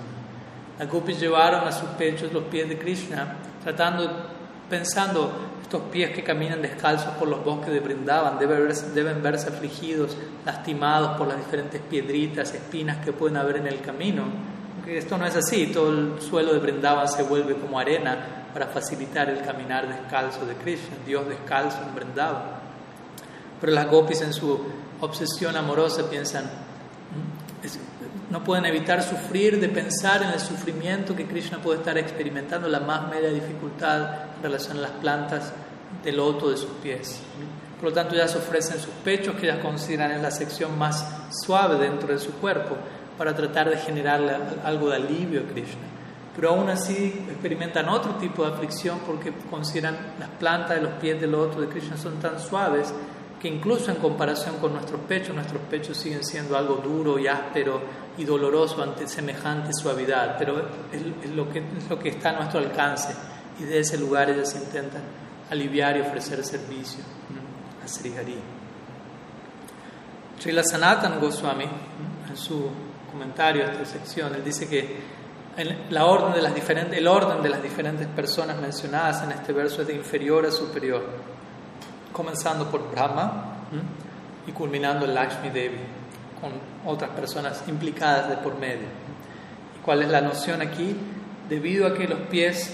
Las gopis llevaron a sus pechos los pies de Krishna, tratando, pensando estos pies que caminan descalzos por los bosques de Brindavan deben verse, deben verse afligidos, lastimados por las diferentes piedritas, espinas que pueden haber en el camino. Esto no es así, todo el suelo de Brindavan se vuelve como arena para facilitar el caminar descalzo de Krishna, Dios descalzo en Brindavan. Pero las gopis en su obsesión amorosa piensan, no pueden evitar sufrir de pensar en el sufrimiento que Krishna puede estar experimentando, la más media dificultad en relación a las plantas del loto de sus pies. Por lo tanto, ellas ofrecen sus pechos, que ellas consideran es la sección más suave dentro de su cuerpo, para tratar de generarle algo de alivio a Krishna. Pero aún así experimentan otro tipo de aflicción porque consideran las plantas de los pies del loto de Krishna son tan suaves que incluso en comparación con nuestros pechos, nuestros pechos siguen siendo algo duro y áspero y doloroso ante semejante suavidad, pero es, lo, que, es lo que está a nuestro alcance y de ese lugar ellas intentan aliviar y ofrecer servicio a Sri Hari. Srila Sanatan Goswami, en su comentario a esta sección, él dice que la orden de las diferentes, el orden de las diferentes personas mencionadas en este verso es de inferior a superior, comenzando por Brahma y culminando en Lakshmi Devi con otras personas implicadas de por medio. ¿Y cuál es la noción aquí? Debido a que los pies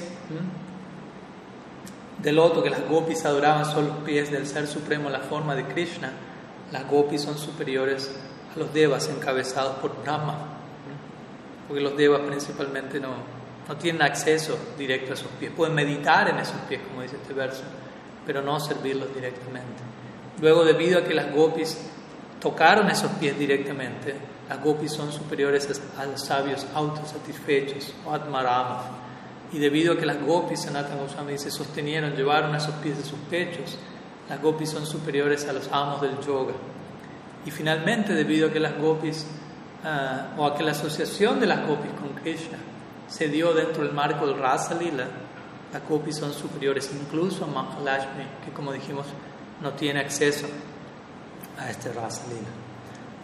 del loto que las gopis adoraban son los pies del Ser Supremo, la forma de Krishna, las gopis son superiores a los devas encabezados por Brahma. porque los devas principalmente no, no tienen acceso directo a sus pies. Pueden meditar en esos pies, como dice este verso, pero no servirlos directamente. Luego, debido a que las gopis tocaron esos pies directamente, las gopis son superiores a los sabios autosatisfechos, o atmarama. Y debido a que las gopis, Sanatana Goswami dice, sostenieron, llevaron esos pies de sus pechos, las gopis son superiores a los amos del yoga. Y finalmente, debido a que las gopis, ah, o a que la asociación de las gopis con Krishna se dio dentro del marco del Rasa Lila, las gopis son superiores incluso a Mahalashmi, que como dijimos, no tiene acceso a este Rasa Lila.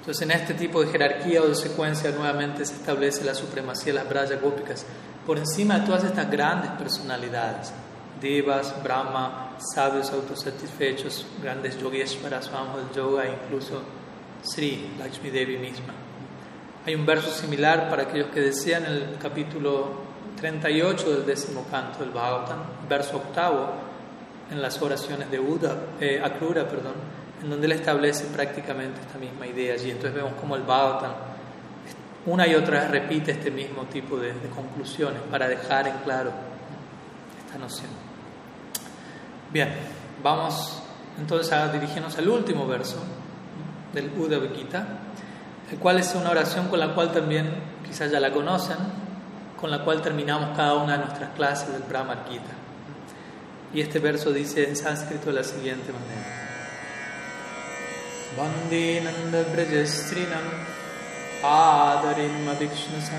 Entonces, en este tipo de jerarquía o de secuencia, nuevamente se establece la supremacía de las Braya Gópicas por encima de todas estas grandes personalidades, Devas, Brahma, sabios autosatisfechos, grandes yogeshwaras, vamos del yoga, incluso Sri, Lakshmi Devi misma. Hay un verso similar para aquellos que desean el capítulo 38 del décimo canto del Bhagavatam, verso octavo, en las oraciones de Uda, eh, Akrura, perdón, en donde él establece prácticamente esta misma idea allí. Entonces vemos como el Bhagavatam una y otra vez repite este mismo tipo de, conclusiones para dejar en claro esta noción. Bien, vamos entonces a dirigirnos al último verso del Uddhava Gita, el cual es una oración con la cual también quizás ya la conocen, con la cual terminamos cada una de nuestras clases del Brahma Gita. Y este verso dice en sánscrito de la siguiente manera. Brajastrinam Adarin Avikshnasa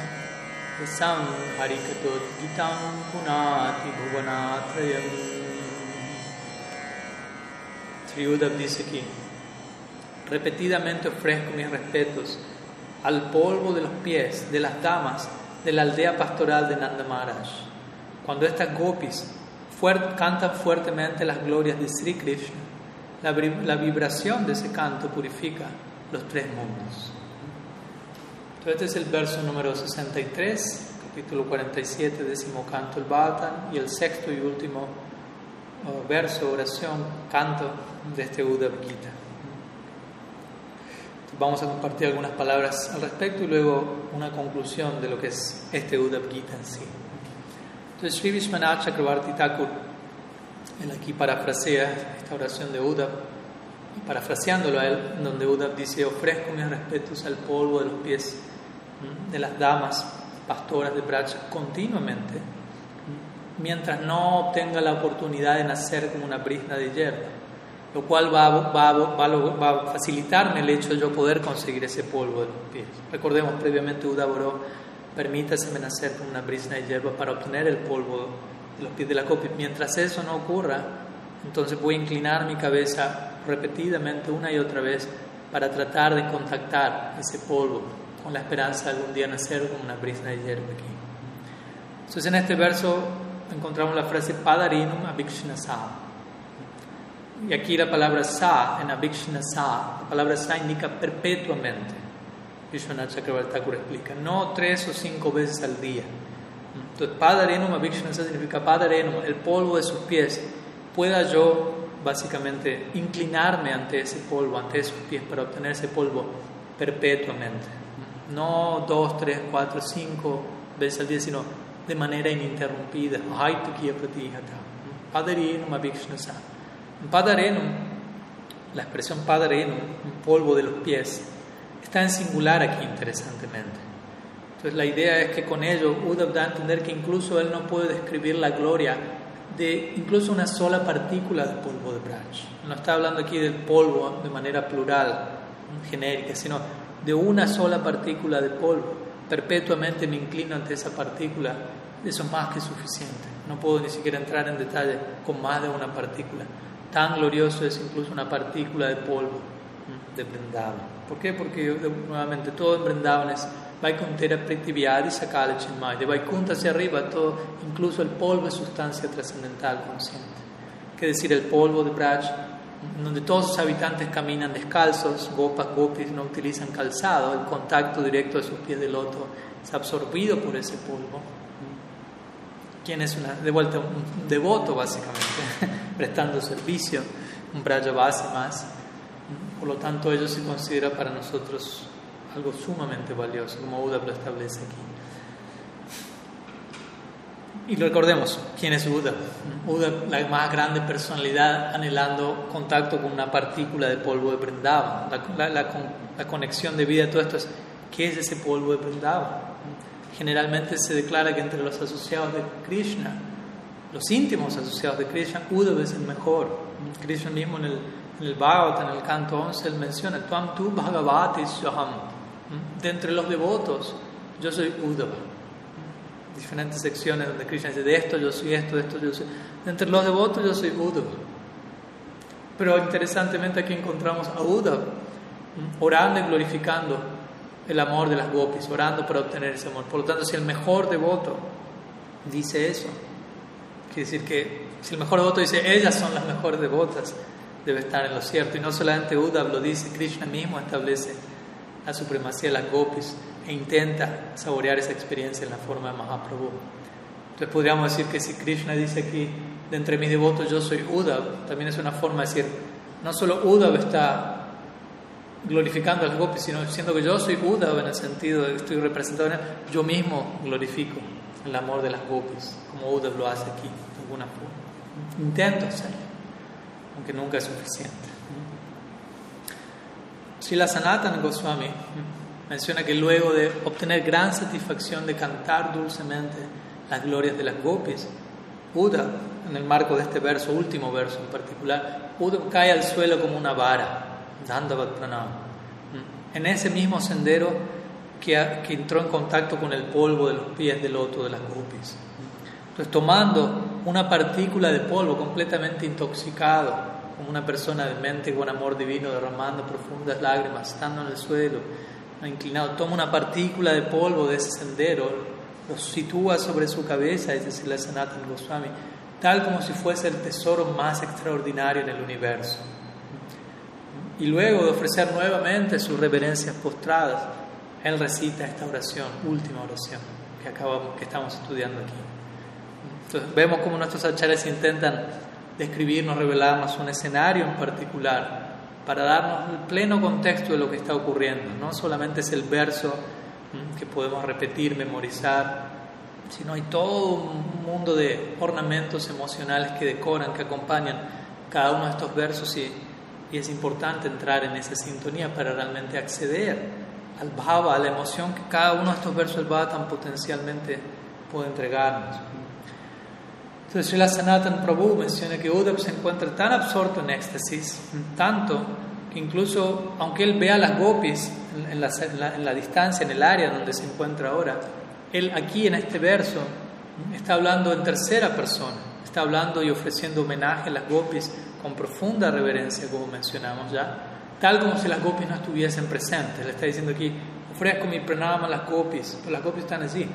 Yasam Harikatot Gitam Punati Bhuvanatrayam Triudab dice aquí Repetidamente ofrezco mis respetos al polvo de los pies de las damas de la aldea pastoral de Nanda Maharaj. Cuando estas gopis cantan fuertemente las glorias de Sri Krishna, la, la, vibración de ese canto purifica los tres mundos. Entonces este es el verso número 63, capítulo 47, décimo canto del Bhagavatam, y el sexto y último uh, verso, oración, canto de este Uddhava Gita. Vamos a compartir algunas palabras al respecto y luego una conclusión de lo que es este Uddhava Gita en sí. Entonces, Sri Vishwanath Chakravarti Thakur, él aquí parafrasea esta oración de Uddhava, y parafraseándolo a él, donde Uddhava dice: Ofrezco mis respetos al polvo de los pies de las damas pastoras de Bracha continuamente, mientras no obtenga la oportunidad de nacer como una brisna de hierba lo cual va, va, va, a facilitarme el hecho de yo poder conseguir ese polvo de los pies. Recordemos previamente Udaboro, permítaseme nacer con una brisna de hierba para obtener el polvo los pies de la copia. Mientras eso no ocurra, entonces voy a inclinar mi cabeza repetidamente una y otra vez para tratar de contactar ese polvo con la esperanza de algún día nacer con una brisna de hierba aquí. Entonces en este verso encontramos la frase Padarinum Avikshnasam y aquí la palabra sa, en Abhikshana sa, la palabra sa indica perpetuamente. Vishwanath Chakravarti explica, no tres o cinco veces al día. Entonces, Padarenum Abhikshana significa Padarenum, el polvo de sus pies. Pueda yo, básicamente, inclinarme ante ese polvo, ante esos pies, para obtener ese polvo perpetuamente. No dos, tres, cuatro, cinco veces al día, sino de manera ininterrumpida. Padarenum Abhikshana. Padarenum, la expresión padarenum, un polvo de los pies, está en singular aquí interesantemente. Entonces la idea es que con ello Uddhav da a entender que incluso él no puede describir la gloria de incluso una sola partícula de polvo de Braj. No está hablando aquí del polvo de manera plural, genérica, sino de una sola partícula de polvo. Perpetuamente me inclino ante esa partícula, eso es más que suficiente. No puedo ni siquiera entrar en detalle con más de una partícula. Tan glorioso es incluso una partícula de polvo de Vrindavan. ¿Por qué? Porque nuevamente todo en Vrindavan es Vaikuntera Pritivyadi Sakala Chinmay. De Vaikunta hacia arriba, todo, incluso el polvo es sustancia trascendental consciente. ¿Qué decir el polvo de Braj? Donde todos sus habitantes caminan descalzos, gopas, gopis no utilizan calzado, el contacto directo de sus pies de loto es absorbido por ese polvo quien es una, de vuelta un devoto básicamente, prestando servicio, un braya base más. Por lo tanto, ello se considera para nosotros algo sumamente valioso, como Buda lo establece aquí. Y recordemos, ¿quién es Buda? Buda, la más grande personalidad anhelando contacto con una partícula de polvo de Vrindavan. La, la, la, conexión de vida todo esto es, ¿qué es ese polvo de Vrindavan? Generalmente se declara que entre los asociados de Krishna, los íntimos asociados de Krishna, Uddhava es el mejor. Krishna mismo en el, en el Bhagavatam, en el canto 11, él menciona, Tuam tu Bhagavati Soham. De entre los devotos, yo soy Uddhava diferentes secciones donde Krishna dice, de esto yo soy esto, de esto yo soy... Entre los devotos yo soy Uddhava. Pero interesantemente aquí encontramos a Uddhava orando y glorificando el amor de las gopis, orando para obtener ese amor. Por lo tanto, si el mejor devoto dice eso, quiere decir que si el mejor devoto dice, ellas son las mejores devotas, debe estar en lo cierto. Y no solamente Uddhava lo dice, Krishna mismo establece la supremacía de las gopis e intenta saborear esa experiencia en la forma de Mahaprabhu. Entonces podríamos decir que si Krishna dice aquí, de entre mis devotos yo soy Uddhav, también es una forma de decir, no solo Uddhav está glorificando a las gopis, sino diciendo que yo soy Uddhav en el sentido de que estoy representado en él, yo mismo glorifico el amor de las gopis, como Uddhav lo hace aquí, de alguna forma. Intento hacerlo, aunque nunca es suficiente. Si la Sanatana Goswami menciona que luego de obtener gran satisfacción de cantar dulcemente las glorias de las gopis, Uda, en el marco de este verso, último verso en particular, Uda cae al suelo como una vara, Dandavat Pranam, en ese mismo sendero que, que entró en contacto con el polvo de los pies del loto de las gopis. Entonces, tomando una partícula de polvo completamente intoxicado, como una persona de mente con amor divino derramando profundas lágrimas, estando en el suelo, inclinado, toma una partícula de polvo de ese sendero, lo sitúa sobre su cabeza, es decir, la Sanatan Goswami, tal como si fuese el tesoro más extraordinario en el universo. Y luego de ofrecer nuevamente sus reverencias postradas, él recita esta oración, última oración que acabamos, que estamos estudiando aquí. Entonces vemos cómo nuestros achares intentan describirnos, revelarnos un escenario en particular para darnos el pleno contexto de lo que está ocurriendo. No solamente es el verso que podemos repetir, memorizar, sino hay todo un mundo de ornamentos emocionales que decoran, que acompañan cada uno de estos versos y, es importante entrar en esa sintonía para realmente acceder al bhava, a la emoción que cada uno de estos versos del bhava tan potencialmente puede entregarnos. Entonces Srila Sanatan Prabhu menciona que Uddhav se encuentra tan absorto en éxtasis, tanto que incluso aunque él vea las gopis en la, en la, distancia, en el área donde se encuentra ahora, él aquí en este verso está hablando en tercera persona, está hablando y ofreciendo homenaje a las gopis con profunda reverencia, como mencionamos ya, tal como si las gopis no estuviesen presentes. Le está diciendo aquí, ofrezco mi pranama a las gopis, pero las gopis están allí.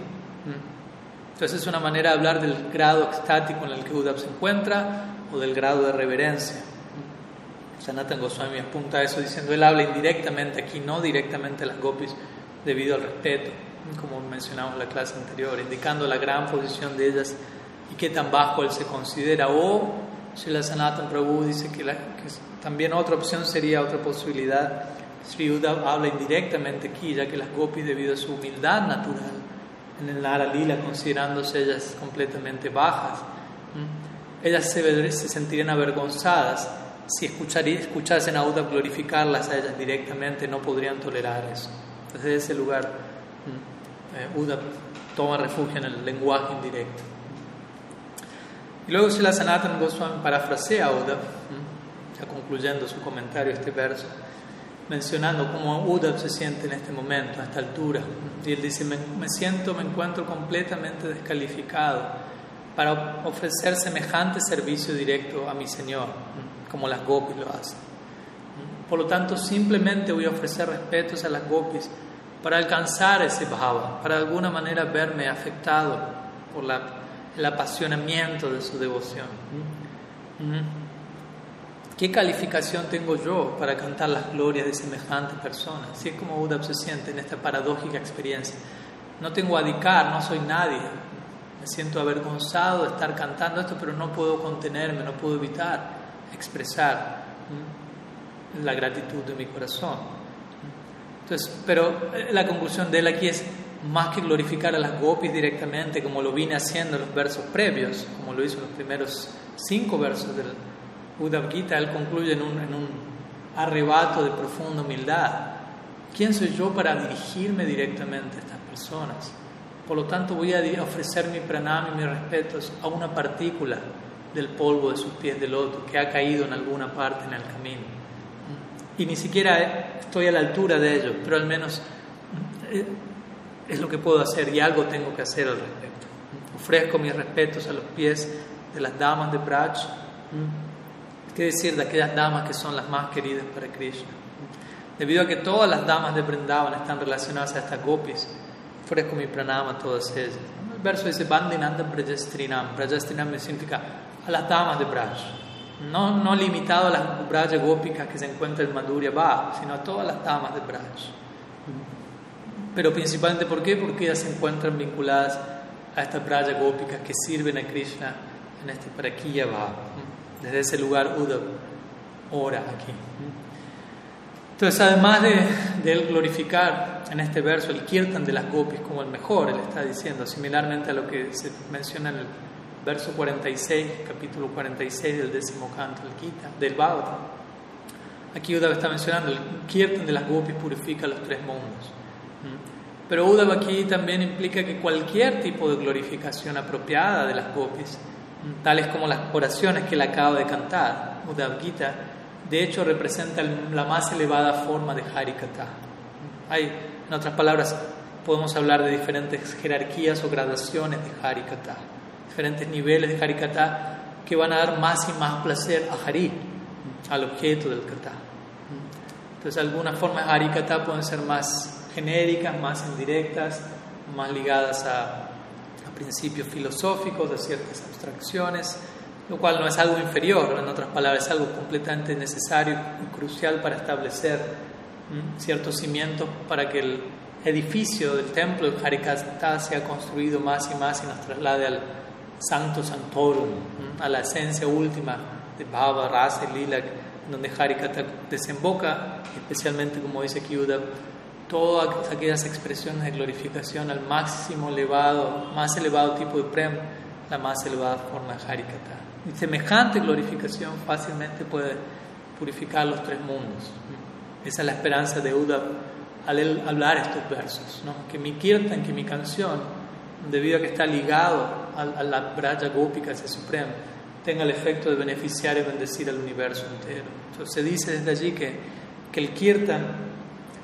Entonces es una manera de hablar del grado extático en el que Uddhav se encuentra o del grado de reverencia. Sanatan Goswami apunta a eso diciendo, él habla indirectamente aquí, no directamente a las gopis, debido al respeto, como mencionamos en la clase anterior, indicando la gran posición de ellas y qué tan bajo él se considera. O Srila Sanatan Prabhu dice que, también otra opción sería otra posibilidad. Sri Uddhav habla indirectamente aquí, ya que las gopis, debido a su humildad natural, en el Nara Lila, considerándose ellas completamente bajas. Ellas se, se sentirían avergonzadas si escuchasen a Uda glorificarlas a ellas directamente, no podrían tolerar eso. Desde ese lugar, eh, Uda toma refugio en el lenguaje indirecto. Y luego la Sanatan Goswami parafrasea a Uda, ya concluyendo su comentario este verso mencionando cómo Uddhav se siente en este momento, a esta altura. Y él dice, me, siento, me encuentro completamente descalificado para ofrecer semejante servicio directo a mi Señor, como las gopis lo hacen. Por lo tanto, simplemente voy a ofrecer respetos a las gopis para alcanzar ese bhava, para de alguna manera verme afectado por la, el apasionamiento de su devoción. ¿Qué calificación tengo yo para cantar las glorias de semejante persona? Así es como Uddhav se siente en esta paradójica experiencia. No tengo adicar, no soy nadie. Me siento avergonzado de estar cantando esto, pero no puedo contenerme, no puedo evitar expresar la gratitud de mi corazón. Entonces, pero eh, la conclusión de él aquí es más que glorificar a las gopis directamente, como lo vine haciendo en los versos previos, como lo hizo en los primeros cinco versos del Uddhav Gita, él concluye en un, en un arrebato de profunda humildad. ¿Quién soy yo para dirigirme directamente a estas personas? Por lo tanto, voy a ofrecer mi pranam y mis respetos a una partícula del polvo de sus pies de loto que ha caído en alguna parte en el camino. Y ni siquiera estoy a la altura de ellos, pero al menos eh, es lo que puedo hacer y algo tengo que hacer al respecto. Ofrezco mis respetos a los pies de las damas de Braj. ¿Qué decir de aquellas damas que son las más queridas para Krishna? Debido a que todas las damas de Vrindavan están relacionadas a estas gopis, ofrezco mi pranama a todas ellas. El verso dice Bandinanda Brajastrinam. Brajastrinam significa a las damas de Braj. No, no limitado a las Braja gópicas que se encuentran en Madhurya va, sino a todas las damas de Braj. Pero principalmente, ¿por qué? Porque ellas se encuentran vinculadas a estas Braja gópicas que sirven a Krishna en este Parakiya va. Desde ese lugar Uddhav ora aquí. Entonces, además de, de, él glorificar en este verso el kirtan de las gopis como el mejor, él está diciendo, similarmente a lo que se menciona en el verso 46, capítulo 46 del décimo canto del Gita, del Bhagavatam. Aquí Uddhava está mencionando, el kirtan de las gopis purifica los tres mundos. Pero Uddhava aquí también implica que cualquier tipo de glorificación apropiada de las gopis, tales como las oraciones que él acaba de cantar, Uddhava Gita, de hecho representa la más elevada forma de Harikata. Hay, en otras palabras, podemos hablar de diferentes jerarquías o gradaciones de Harikata, diferentes niveles de Harikata que van a dar más y más placer a Hari, al objeto del kata. Entonces, algunas formas de Harikata pueden ser más genéricas, más indirectas, más ligadas a principios filosóficos, de ciertas abstracciones lo cual no es algo inferior, en otras palabras, es algo completamente necesario y crucial para establecer ciertos cimientos para que el edificio del templo de Harikata sea construido más y más y nos traslade al Santo Santorum, a la esencia última de Bhava, Rasa y Lila, donde Harikata desemboca, especialmente como dice Kyuda, todas aquellas expresiones de glorificación al máximo elevado, más elevado tipo de Prem, la más elevada forma de Harikata. Y semejante glorificación fácilmente puede purificar los tres mundos. Esa es la esperanza de Uda al hablar estos versos. ¿no? Que mi kirtan, que mi canción, debido a que está ligado a, la Braya Gópica, ese supremo, tenga el efecto de beneficiar y bendecir al universo entero. Entonces se dice desde allí que, que el kirtan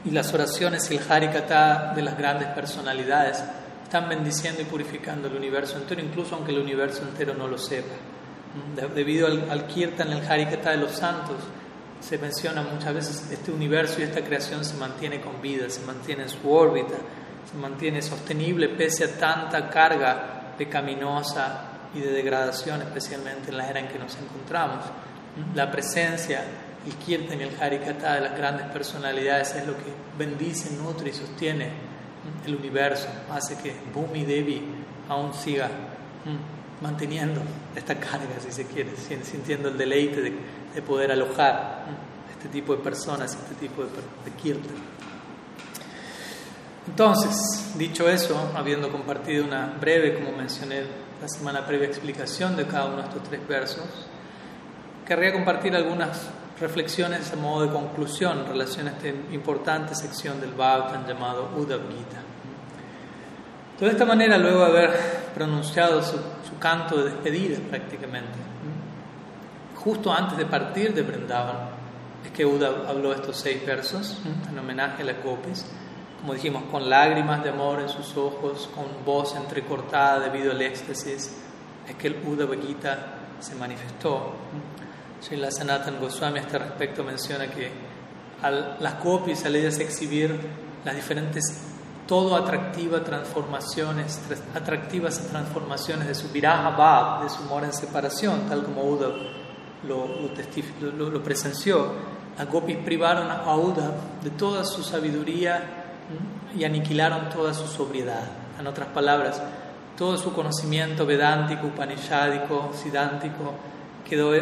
y las oraciones y el harikata de las grandes personalidades están bendiciendo y purificando el universo entero, incluso aunque el universo entero no lo sepa debido al, al kirtan, el harikata de los santos, se menciona muchas veces este universo y esta creación se mantiene con vida, se mantiene en su órbita, se mantiene sostenible pese a tanta carga pecaminosa y de degradación, especialmente en la era en que nos encontramos. La presencia, el kirtan y el harikata de las grandes personalidades es lo que bendice, nutre y sostiene el universo, hace que Bhumi Devi aún siga manteniendo esta carga, si se quiere, sintiendo el deleite de, poder alojar este tipo de personas, este tipo de, de kirtan. Entonces, dicho eso, habiendo compartido una breve, como mencioné la semana previa, explicación de cada uno de estos tres versos, querría compartir algunas reflexiones a modo de conclusión en relación a esta importante sección del Bhagavatam llamado Uddhav Gita. De esta manera, luego de haber pronunciado su, canto de despedida prácticamente, justo antes de partir de Vrindavan, es que Uda habló estos seis versos en homenaje a las gopis, como dijimos, con lágrimas de amor en sus ojos, con voz entrecortada debido al éxtasis, es que el Uda Gita se manifestó. Srila Sanatan Goswami a este respecto menciona que a las gopis, al ellas exhibir las diferentes todo atractiva transformaciones, atractivas transformaciones de su viraja bhav, de su amor en separación, tal como Uda lo, lo, presenció. Las gopis privaron a Uda de toda su sabiduría y aniquilaron toda su sobriedad. En otras palabras, todo su conocimiento vedántico, upanishádico, sidántico, quedó,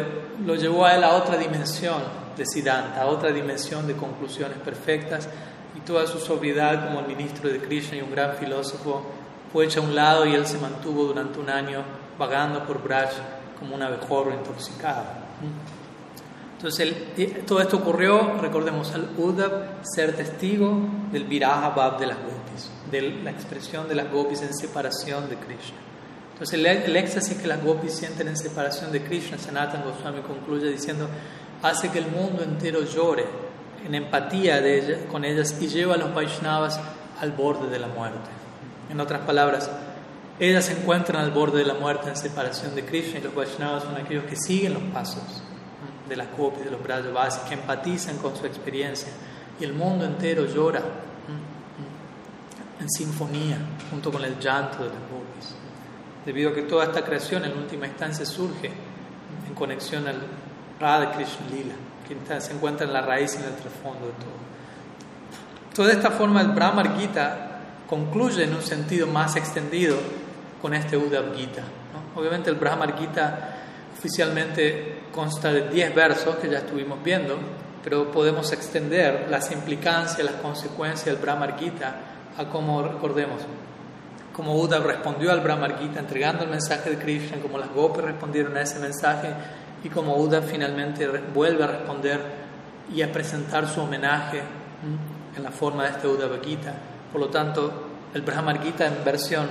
lo llevó a él a otra dimensión de Siddhanta, a otra dimensión de conclusiones perfectas, y toda su sobriedad como el ministro de Krishna y un gran filósofo fue hecha a un lado y él se mantuvo durante un año vagando por Braj como un abejorro intoxicado. Entonces, todo esto ocurrió, recordemos, al Uddhav ser testigo del Viraha de las gopis, de la expresión de las gopis en separación de Krishna. Entonces, el, el éxtasis que las gopis sienten en separación de Krishna, Sanatan Goswami concluye diciendo, hace que el mundo entero llore en empatía de con ellas y lleva a los Vaishnavas al borde de la muerte. En otras palabras, ellas se encuentran al borde de la muerte en separación de Krishna y los Vaishnavas son aquellos que siguen los pasos de las gopis, de los Brajavasis, que empatizan con su experiencia. Y el mundo entero llora en sinfonía junto con el llanto de las debido a que toda esta creación en última instancia surge en conexión al Radha Krishna Lila, que se encuentra en la raíz y en el trasfondo de todo. Toda esta forma el Brahma Gita concluye en un sentido más extendido con este Uddhav Gita. Obviamente el Brahma Gita oficialmente consta de 10 versos que ya estuvimos viendo, pero podemos extender las implicancias, las consecuencias del Brahma Gita a como recordemos, como Uddhav respondió al Brahma Gita entregando el mensaje de Krishna, como las Gopis respondieron a ese mensaje y como Uddhav finalmente vuelve a responder y a presentar su homenaje en la forma de este Uddhav Gita. Por lo tanto, el Brahma Gita en versión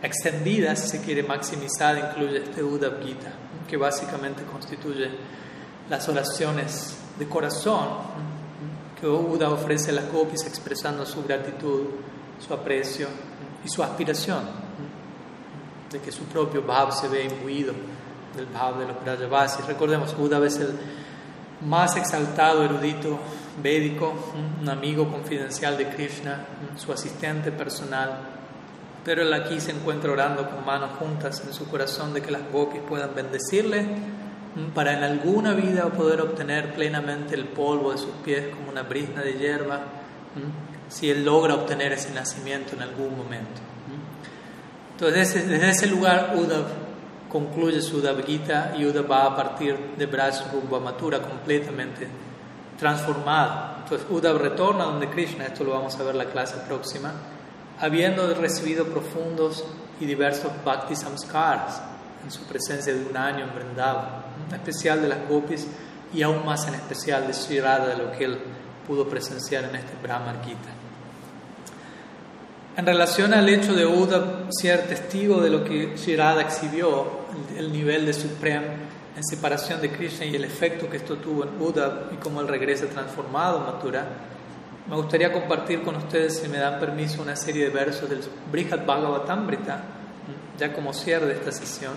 extendida, si se quiere maximizar, incluye este Uddhav Gita, que básicamente constituye las oraciones de corazón que Uddhav ofrece a las gopis expresando su gratitud, su aprecio y su aspiración de que su propio Bhav se ve imbuido del Bhav de los Brajavasis. Recordemos, Uddhav es el más exaltado erudito védico, un amigo confidencial de Krishna, su asistente personal, pero él aquí se encuentra orando con manos juntas en su corazón de que las gopis puedan bendecirle para en alguna vida poder obtener plenamente el polvo de sus pies como una brisna de hierba, si él logra obtener ese nacimiento en algún momento. Entonces, desde ese lugar, Uddhav concluye su Gita y Uda va a partir de Braj rumbo Mathura completamente transformado. Entonces Uda retorna donde Krishna, esto lo vamos a ver la clase próxima, habiendo recibido profundos y diversos bhakti samskaras en su presencia de un año en Vrindavan, en especial de las gopis y aún más en especial de Sri de lo que él pudo presenciar en este Brahma Gita. En relación al hecho de Uda ser testigo de lo que Shirada exhibió, el, nivel de Suprem en separación de Krishna y el efecto que esto tuvo en Uda y cómo él regresa transformado en Mathura, me gustaría compartir con ustedes, si me dan permiso, una serie de versos del Brihad Bhagavatamrita, ya como cierre de esta sesión,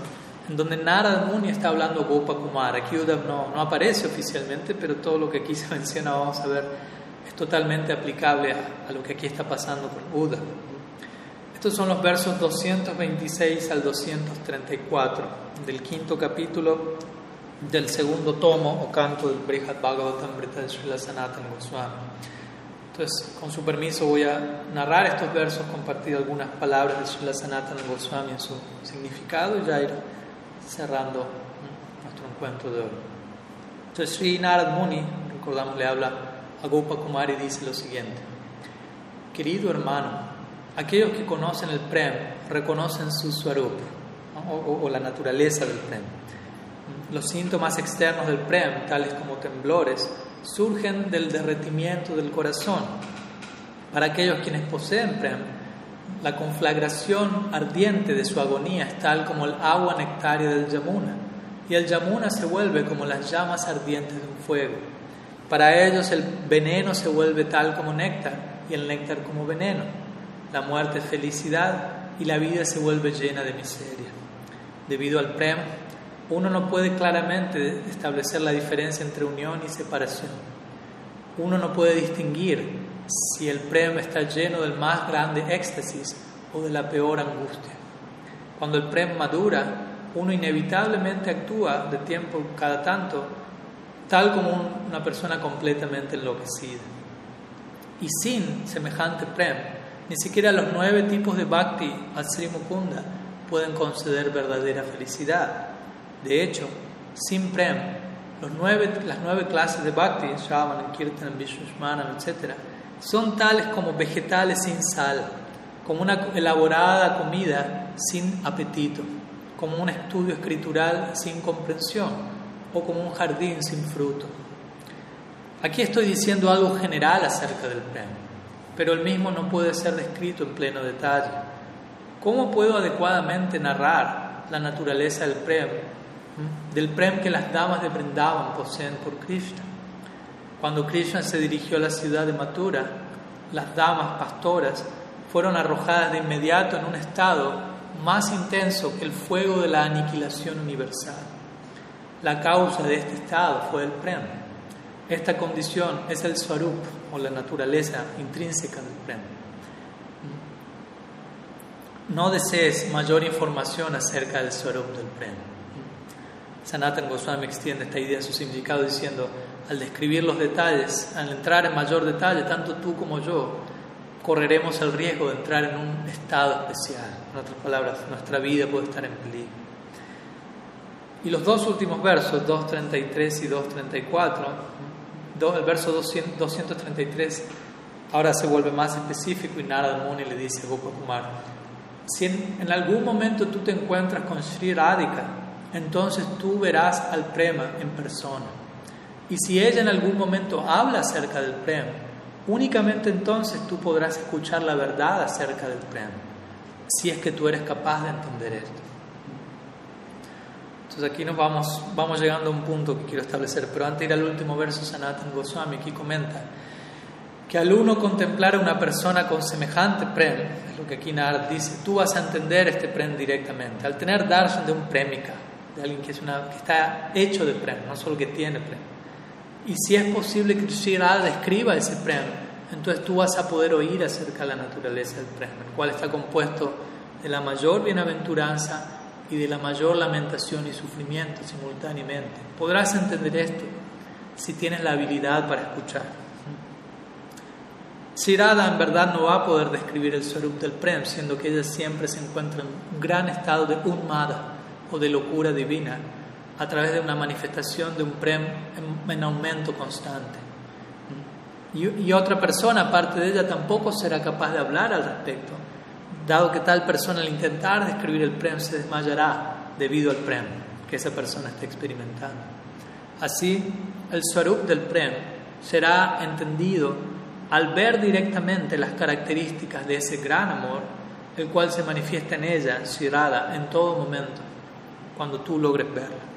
donde Narada Muni está hablando Gopa Kumara. Aquí Uda no, no aparece oficialmente, pero todo lo que aquí se menciona, vamos a ver, es totalmente aplicable a, a lo que aquí está pasando con Uda. Estos son los versos 226 al 234 del quinto capítulo del segundo tomo o canto del Brihad Bhagavatamrita de Srila Sanatana Goswami. Entonces, con su permiso, voy a narrar estos versos, compartir algunas palabras de Srila Sanatana Goswami en su significado y ya ir cerrando nuestro encuentro de hoy. Entonces, Sri Narad Muni, recordamos, le habla a Gopa Kumari y dice lo siguiente: Querido hermano, Aquellos que conocen el Prem reconocen su Swarup o, la naturaleza del Prem. Los síntomas externos del Prem, tales como temblores, surgen del derretimiento del corazón. Para aquellos quienes poseen Prem, la conflagración ardiente de su agonía es tal como el agua nectaria del Yamuna, y el Yamuna se vuelve como las llamas ardientes de un fuego. Para ellos el veneno se vuelve tal como néctar y el néctar como veneno la muerte es felicidad y la vida se vuelve llena de miseria. Debido al prem, uno no puede claramente establecer la diferencia entre unión y separación. Uno no puede distinguir si el prem está lleno del más grande éxtasis o de la peor angustia. Cuando el prem madura, uno inevitablemente actúa de tiempo cada tanto, tal como una persona completamente enloquecida. Y sin semejante prem, ni siquiera los nueve tipos de bhakti al Sri pueden conceder verdadera felicidad. De hecho, sin prem, los nueve, las nueve clases de bhakti, Shravan, Kirtan, Vishnushmanam, etc., son tales como vegetales sin sal, como una elaborada comida sin apetito, como un estudio escritural sin comprensión o como un jardín sin fruto. Aquí estoy diciendo algo general acerca del Prem, pero el mismo no puede ser descrito en pleno detalle. ¿Cómo puedo adecuadamente narrar la naturaleza del Prem, del Prem que las damas de Brindavan poseen por Krishna? Cuando Krishna se dirigió a la ciudad de Mathura, las damas pastoras fueron arrojadas de inmediato en un estado más intenso que el fuego de la aniquilación universal. La causa de este estado fue el Prem esta condición es el swarup o la naturaleza intrínseca del prem. No desees mayor información acerca del swarup del prem. Sanatan Goswami extiende esta idea, su significado, diciendo: al describir los detalles, al entrar en mayor detalle, tanto tú como yo, correremos el riesgo de entrar en un estado especial. En otras palabras, nuestra vida puede estar en peligro. Y los dos últimos versos, 2.33 y 2.34, el verso 233 ahora se vuelve más específico y Narada Muni le dice a Gopakumar, si en, algún momento tú te encuentras con Sri Radhika, entonces tú verás al Prema en persona. Y si ella en algún momento habla acerca del Prema, únicamente entonces tú podrás escuchar la verdad acerca del Prema, si es que tú eres capaz de entender esto. Entonces aquí nos vamos, vamos llegando a un punto que quiero establecer, pero antes de ir al último verso, Sanatan Goswami aquí comenta que al uno contemplar a una persona con semejante prem, es lo que aquí Narad dice, tú vas a entender este prem directamente. Al tener darshan de un premika, de alguien que, es una, que está hecho de prem, no solo que tiene prem. Y si es posible que Sri describa ese prem, entonces tú vas a poder oír acerca de la naturaleza del prem, el cual está compuesto de la mayor bienaventuranza y de la mayor lamentación y sufrimiento simultáneamente. Podrás entender esto si tienes la habilidad para escuchar. Sirada en verdad no va a poder describir el Swarup del Prem, siendo que ella siempre se encuentra en un gran estado de unmada o de locura divina a través de una manifestación de un Prem en, aumento constante. Y, otra persona, aparte de ella, tampoco será capaz de hablar al respecto dado que tal persona al intentar describir el prem se desmayará debido al prem que esa persona está experimentando. Así, el swarup del prem será entendido al ver directamente las características de ese gran amor, el cual se manifiesta en ella, Shirada, en todo momento, cuando tú logres verla.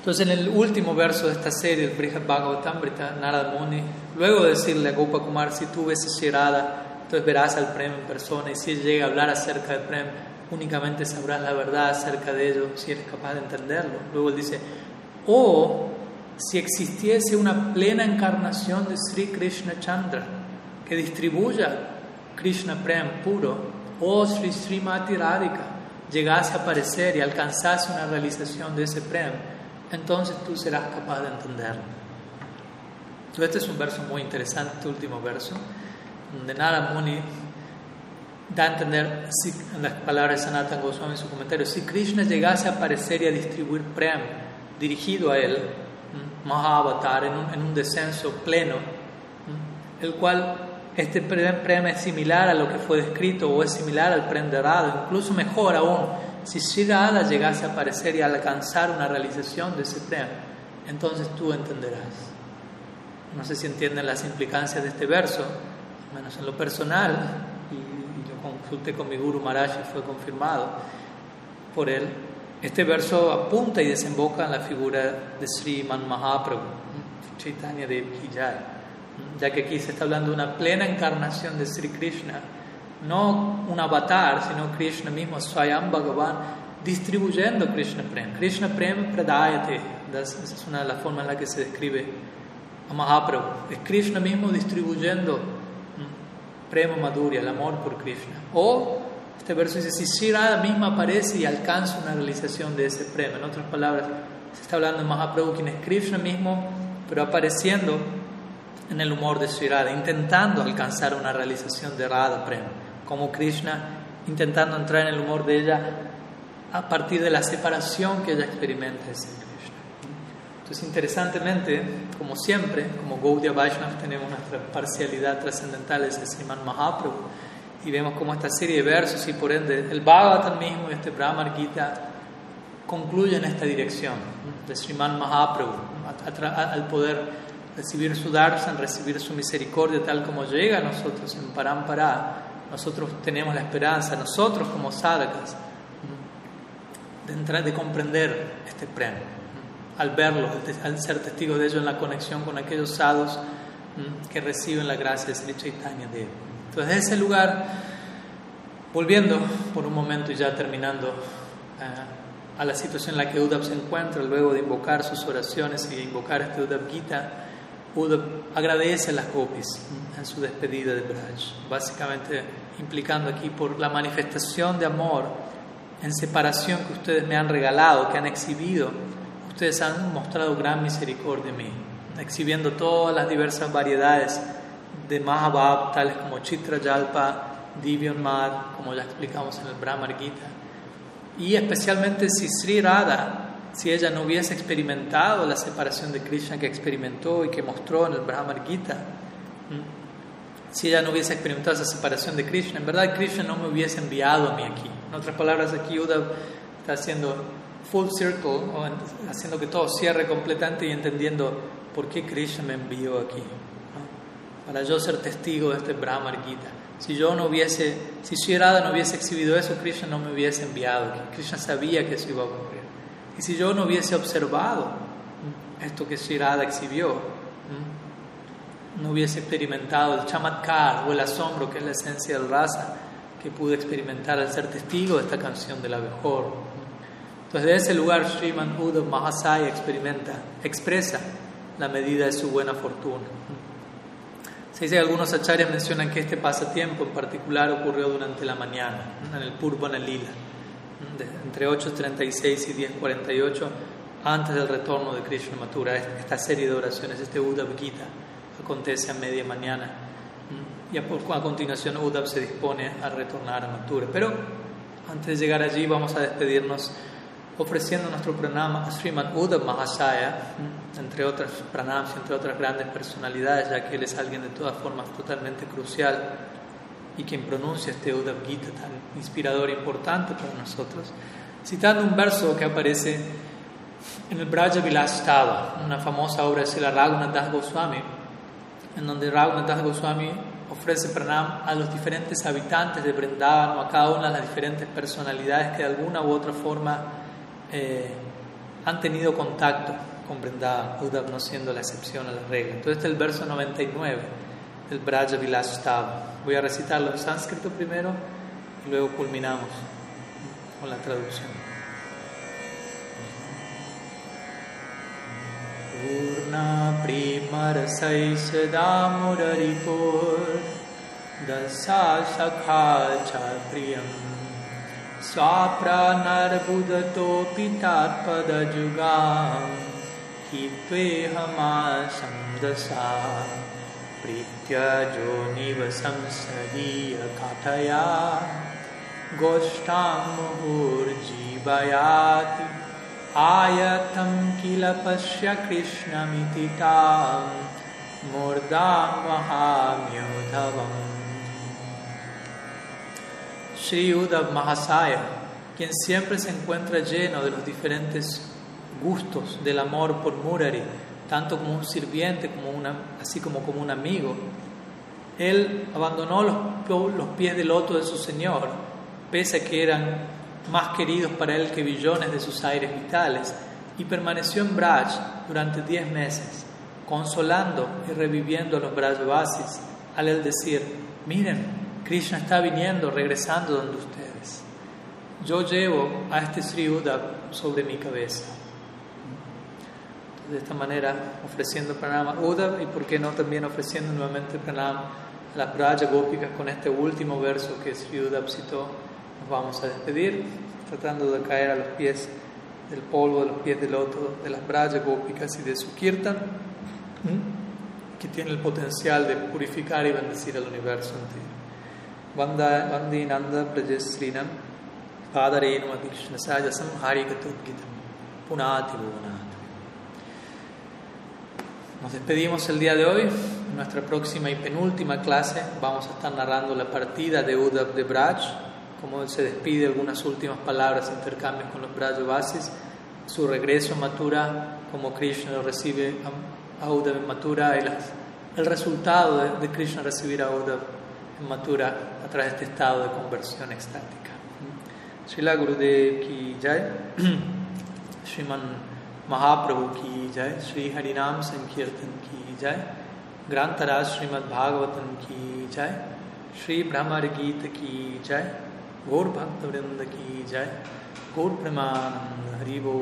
Entonces, en el último verso de esta serie, el Brihad Bhagavatamrita, Narada Muni, luego de decirle a Gopa Kumar, si tú ves Shirada, entonces verás al Prem en persona y si él llega a hablar acerca del Prem, únicamente sabrás la verdad acerca de ello si eres capaz de entenderlo. Luego él dice, o si existiese una plena encarnación de Sri Krishna Chandra que distribuya Krishna Prem puro, o Sri Srimati Radhika llegase a aparecer y alcanzase una realización de ese Prem, entonces tú serás capaz de entenderlo. Entonces este es un verso muy interesante, este último verso donde Nara Muni da a entender, en las palabras de Sanatan Goswami en su comentario, si Krishna llegase a aparecer y a distribuir Prem dirigido a él, Mahavatar, en un, en un descenso pleno, el cual este Prem es similar a lo que fue descrito o es similar al Prem de Radha, incluso mejor aún, si Sri Radha llegase a aparecer y a alcanzar una realización de ese Prem, entonces tú entenderás. No sé si entienden las implicancias de este verso, menos en lo personal, y, yo consulté con mi Guru Maharaj y fue confirmado por él, este verso apunta y desemboca en la figura de Sri Man Mahaprabhu, Chaitanya de Kijay, ya que aquí se está hablando de una plena encarnación de Sri Krishna, no un avatar, sino Krishna mismo, Swayam Bhagavan, distribuyendo Krishna Prem. Krishna Prem Pradayate, esa es una de las formas en la que se describe a Mahaprabhu. Es Krishna mismo distribuyendo Prema Madhurya, el amor por Krishna. O este verso dice, si Sri misma aparece y alcanza una realización de ese prema. En otras palabras, se está hablando de Mahaprabhu, quien es Krishna mismo, pero apareciendo en el humor de Sri intentando alcanzar una realización de Radha Prema, como Krishna intentando entrar en el humor de ella a partir de la separación que ella experimenta de Krishna. Entonces, interesantemente, como siempre, como Gaudiya Vaishnav, tenemos nuestra parcialidad trascendental, el Sriman Mahaprabhu, y vemos como esta serie de versos y por ende el Bhagavatam mismo y este Brahma Gita concluyen esta dirección de Sriman Mahaprabhu, al poder recibir su darshan, recibir su misericordia tal como llega a nosotros en Parampara, nosotros tenemos la esperanza, nosotros como sadhakas, de, entrar, de comprender este premio al verlo, al ser testigo de ello en la conexión con aquellos sadhus que reciben la gracia de Sri Chaitanya de Entonces, ese lugar, volviendo por un momento y ya terminando eh, a la situación en la que Uddhav se encuentra, luego de invocar sus oraciones y de invocar este Uddhav Gita, Uddhav agradece a las gopis en su despedida de Braj, básicamente implicando aquí por la manifestación de amor en separación que ustedes me han regalado, que han exhibido Ustedes han mostrado gran misericordia en mí, exhibiendo todas las diversas variedades de Mahabhab, tales como Chitra Yalpa, Mad, como ya explicamos en el Brahmar Gita. Y especialmente si Sri Radha, si ella no hubiese experimentado la separación de Krishna que experimentó y que mostró en el Brahmar Gita, si ella no hubiese experimentado esa separación de Krishna, en verdad Krishna no me hubiese enviado a mí aquí. En otras palabras, aquí Uddhav está haciendo full circle, haciendo que todo cierre completamente y entendiendo por qué Krishna me envió aquí. Para yo ser testigo de este Brahma Gita. Si yo no hubiese, si Sri no hubiese exhibido eso, Krishna no me hubiese enviado. Krishna sabía que eso iba a ocurrir. Y si yo no hubiese observado esto que Sri exhibió, no hubiese experimentado el chamatkar o el asombro que es la esencia del rasa que pude experimentar al ser testigo de esta canción de la mejor entonces, de ese lugar, Sriman Uddhav Mahasaya experimenta, expresa la medida de su buena fortuna. Se dice que algunos acharyas mencionan que este pasatiempo en particular ocurrió durante la mañana, en el Purvana Lila, entre 8.36 y 10.48, antes del retorno de Krishna Mathura. Esta serie de oraciones, este Uddhav Gita, acontece a media mañana. Y a, a continuación, Uddhav se dispone a retornar a Mathura. Pero antes de llegar allí, vamos a despedirnos ofreciendo nuestro pranama a Sriman Uddhav Mahasaya, entre otras pranams, entre otras grandes personalidades, ya que él es alguien de todas formas totalmente crucial y quien pronuncia este Uddhav Gita tan inspirador e importante para nosotros, citando un verso que aparece en el Braja Vilastava, una famosa obra de Sila Raghunath Goswami, en donde Raghunath Goswami ofrece pranam a los diferentes habitantes de Vrindavan o a cada una de las diferentes personalidades que de alguna u otra forma eh, han tenido contacto con Brenda Uddhav no siendo la excepción a la regla. Entonces este es el verso 99 del Braja Vilastava. Voy a recitarlo en sánscrito primero y luego culminamos con la traducción. Purna Primarasai Sadamuraripur Dasa Sakha Chapriyam स्वाप्रानर्बुदतोऽपि तात्पदजुगां हि त्वेऽहमासं दशा प्रीत्यजोनिव संसदीयकाठया गोष्ठां मुहुर्जीवयाति आयतं किल पश्य कृष्णमिति तां मूर्धां महाम्योधवम् Sri Uddhav Mahasaya, quien siempre se encuentra lleno de los diferentes gustos del amor por Murari, tanto como un sirviente, como una, así como como un amigo, él abandonó los, los pies del loto de su Señor, pese a que eran más queridos para él que billones de sus aires vitales, y permaneció en Braj durante diez meses, consolando y reviviendo a los Brajvasis, al él decir, miren, Krishna está viniendo, regresando donde ustedes. Yo llevo a este Sri Uddhav sobre mi cabeza. De esta manera, ofreciendo pranama Uddhav y por qué no también ofreciendo nuevamente pranama a las Braja Gópicas con este último verso que Sri Uddhav citó, vamos a despedir, tratando de caer a los pies del polvo, de los pies del loto, de las brayas gópicas y de su kirtan, ¿Mm? que tiene el potencial de purificar y bendecir al universo entero. Vandinanda Prajasrinam Padarenum Avikshnasajasam Harikatudgitam Punati Bhuvanat. Nos despedimos el día de hoy. En nuestra próxima y penúltima clase vamos a estar narrando la partida de Uddhav de Braj cómo él se despide, algunas últimas palabras, intercambios con los Brajavasis, su regreso a Mathura, cómo Krishna lo recibe a Uddhav en Mathura y el resultado de, Krishna recibir a Uddhav en Mathura a través de este estado de conversión extática. Srila Gurudev ki jai, Sriman Mahaprabhu ki jai, Sri Harinam Sankirtan ki jai, Grantara Srimad Bhagavatam ki jai, Sri Brahmar Gita ki jai, गौर भक्त वृंद की जय। गौर प्रमानंद हरिबो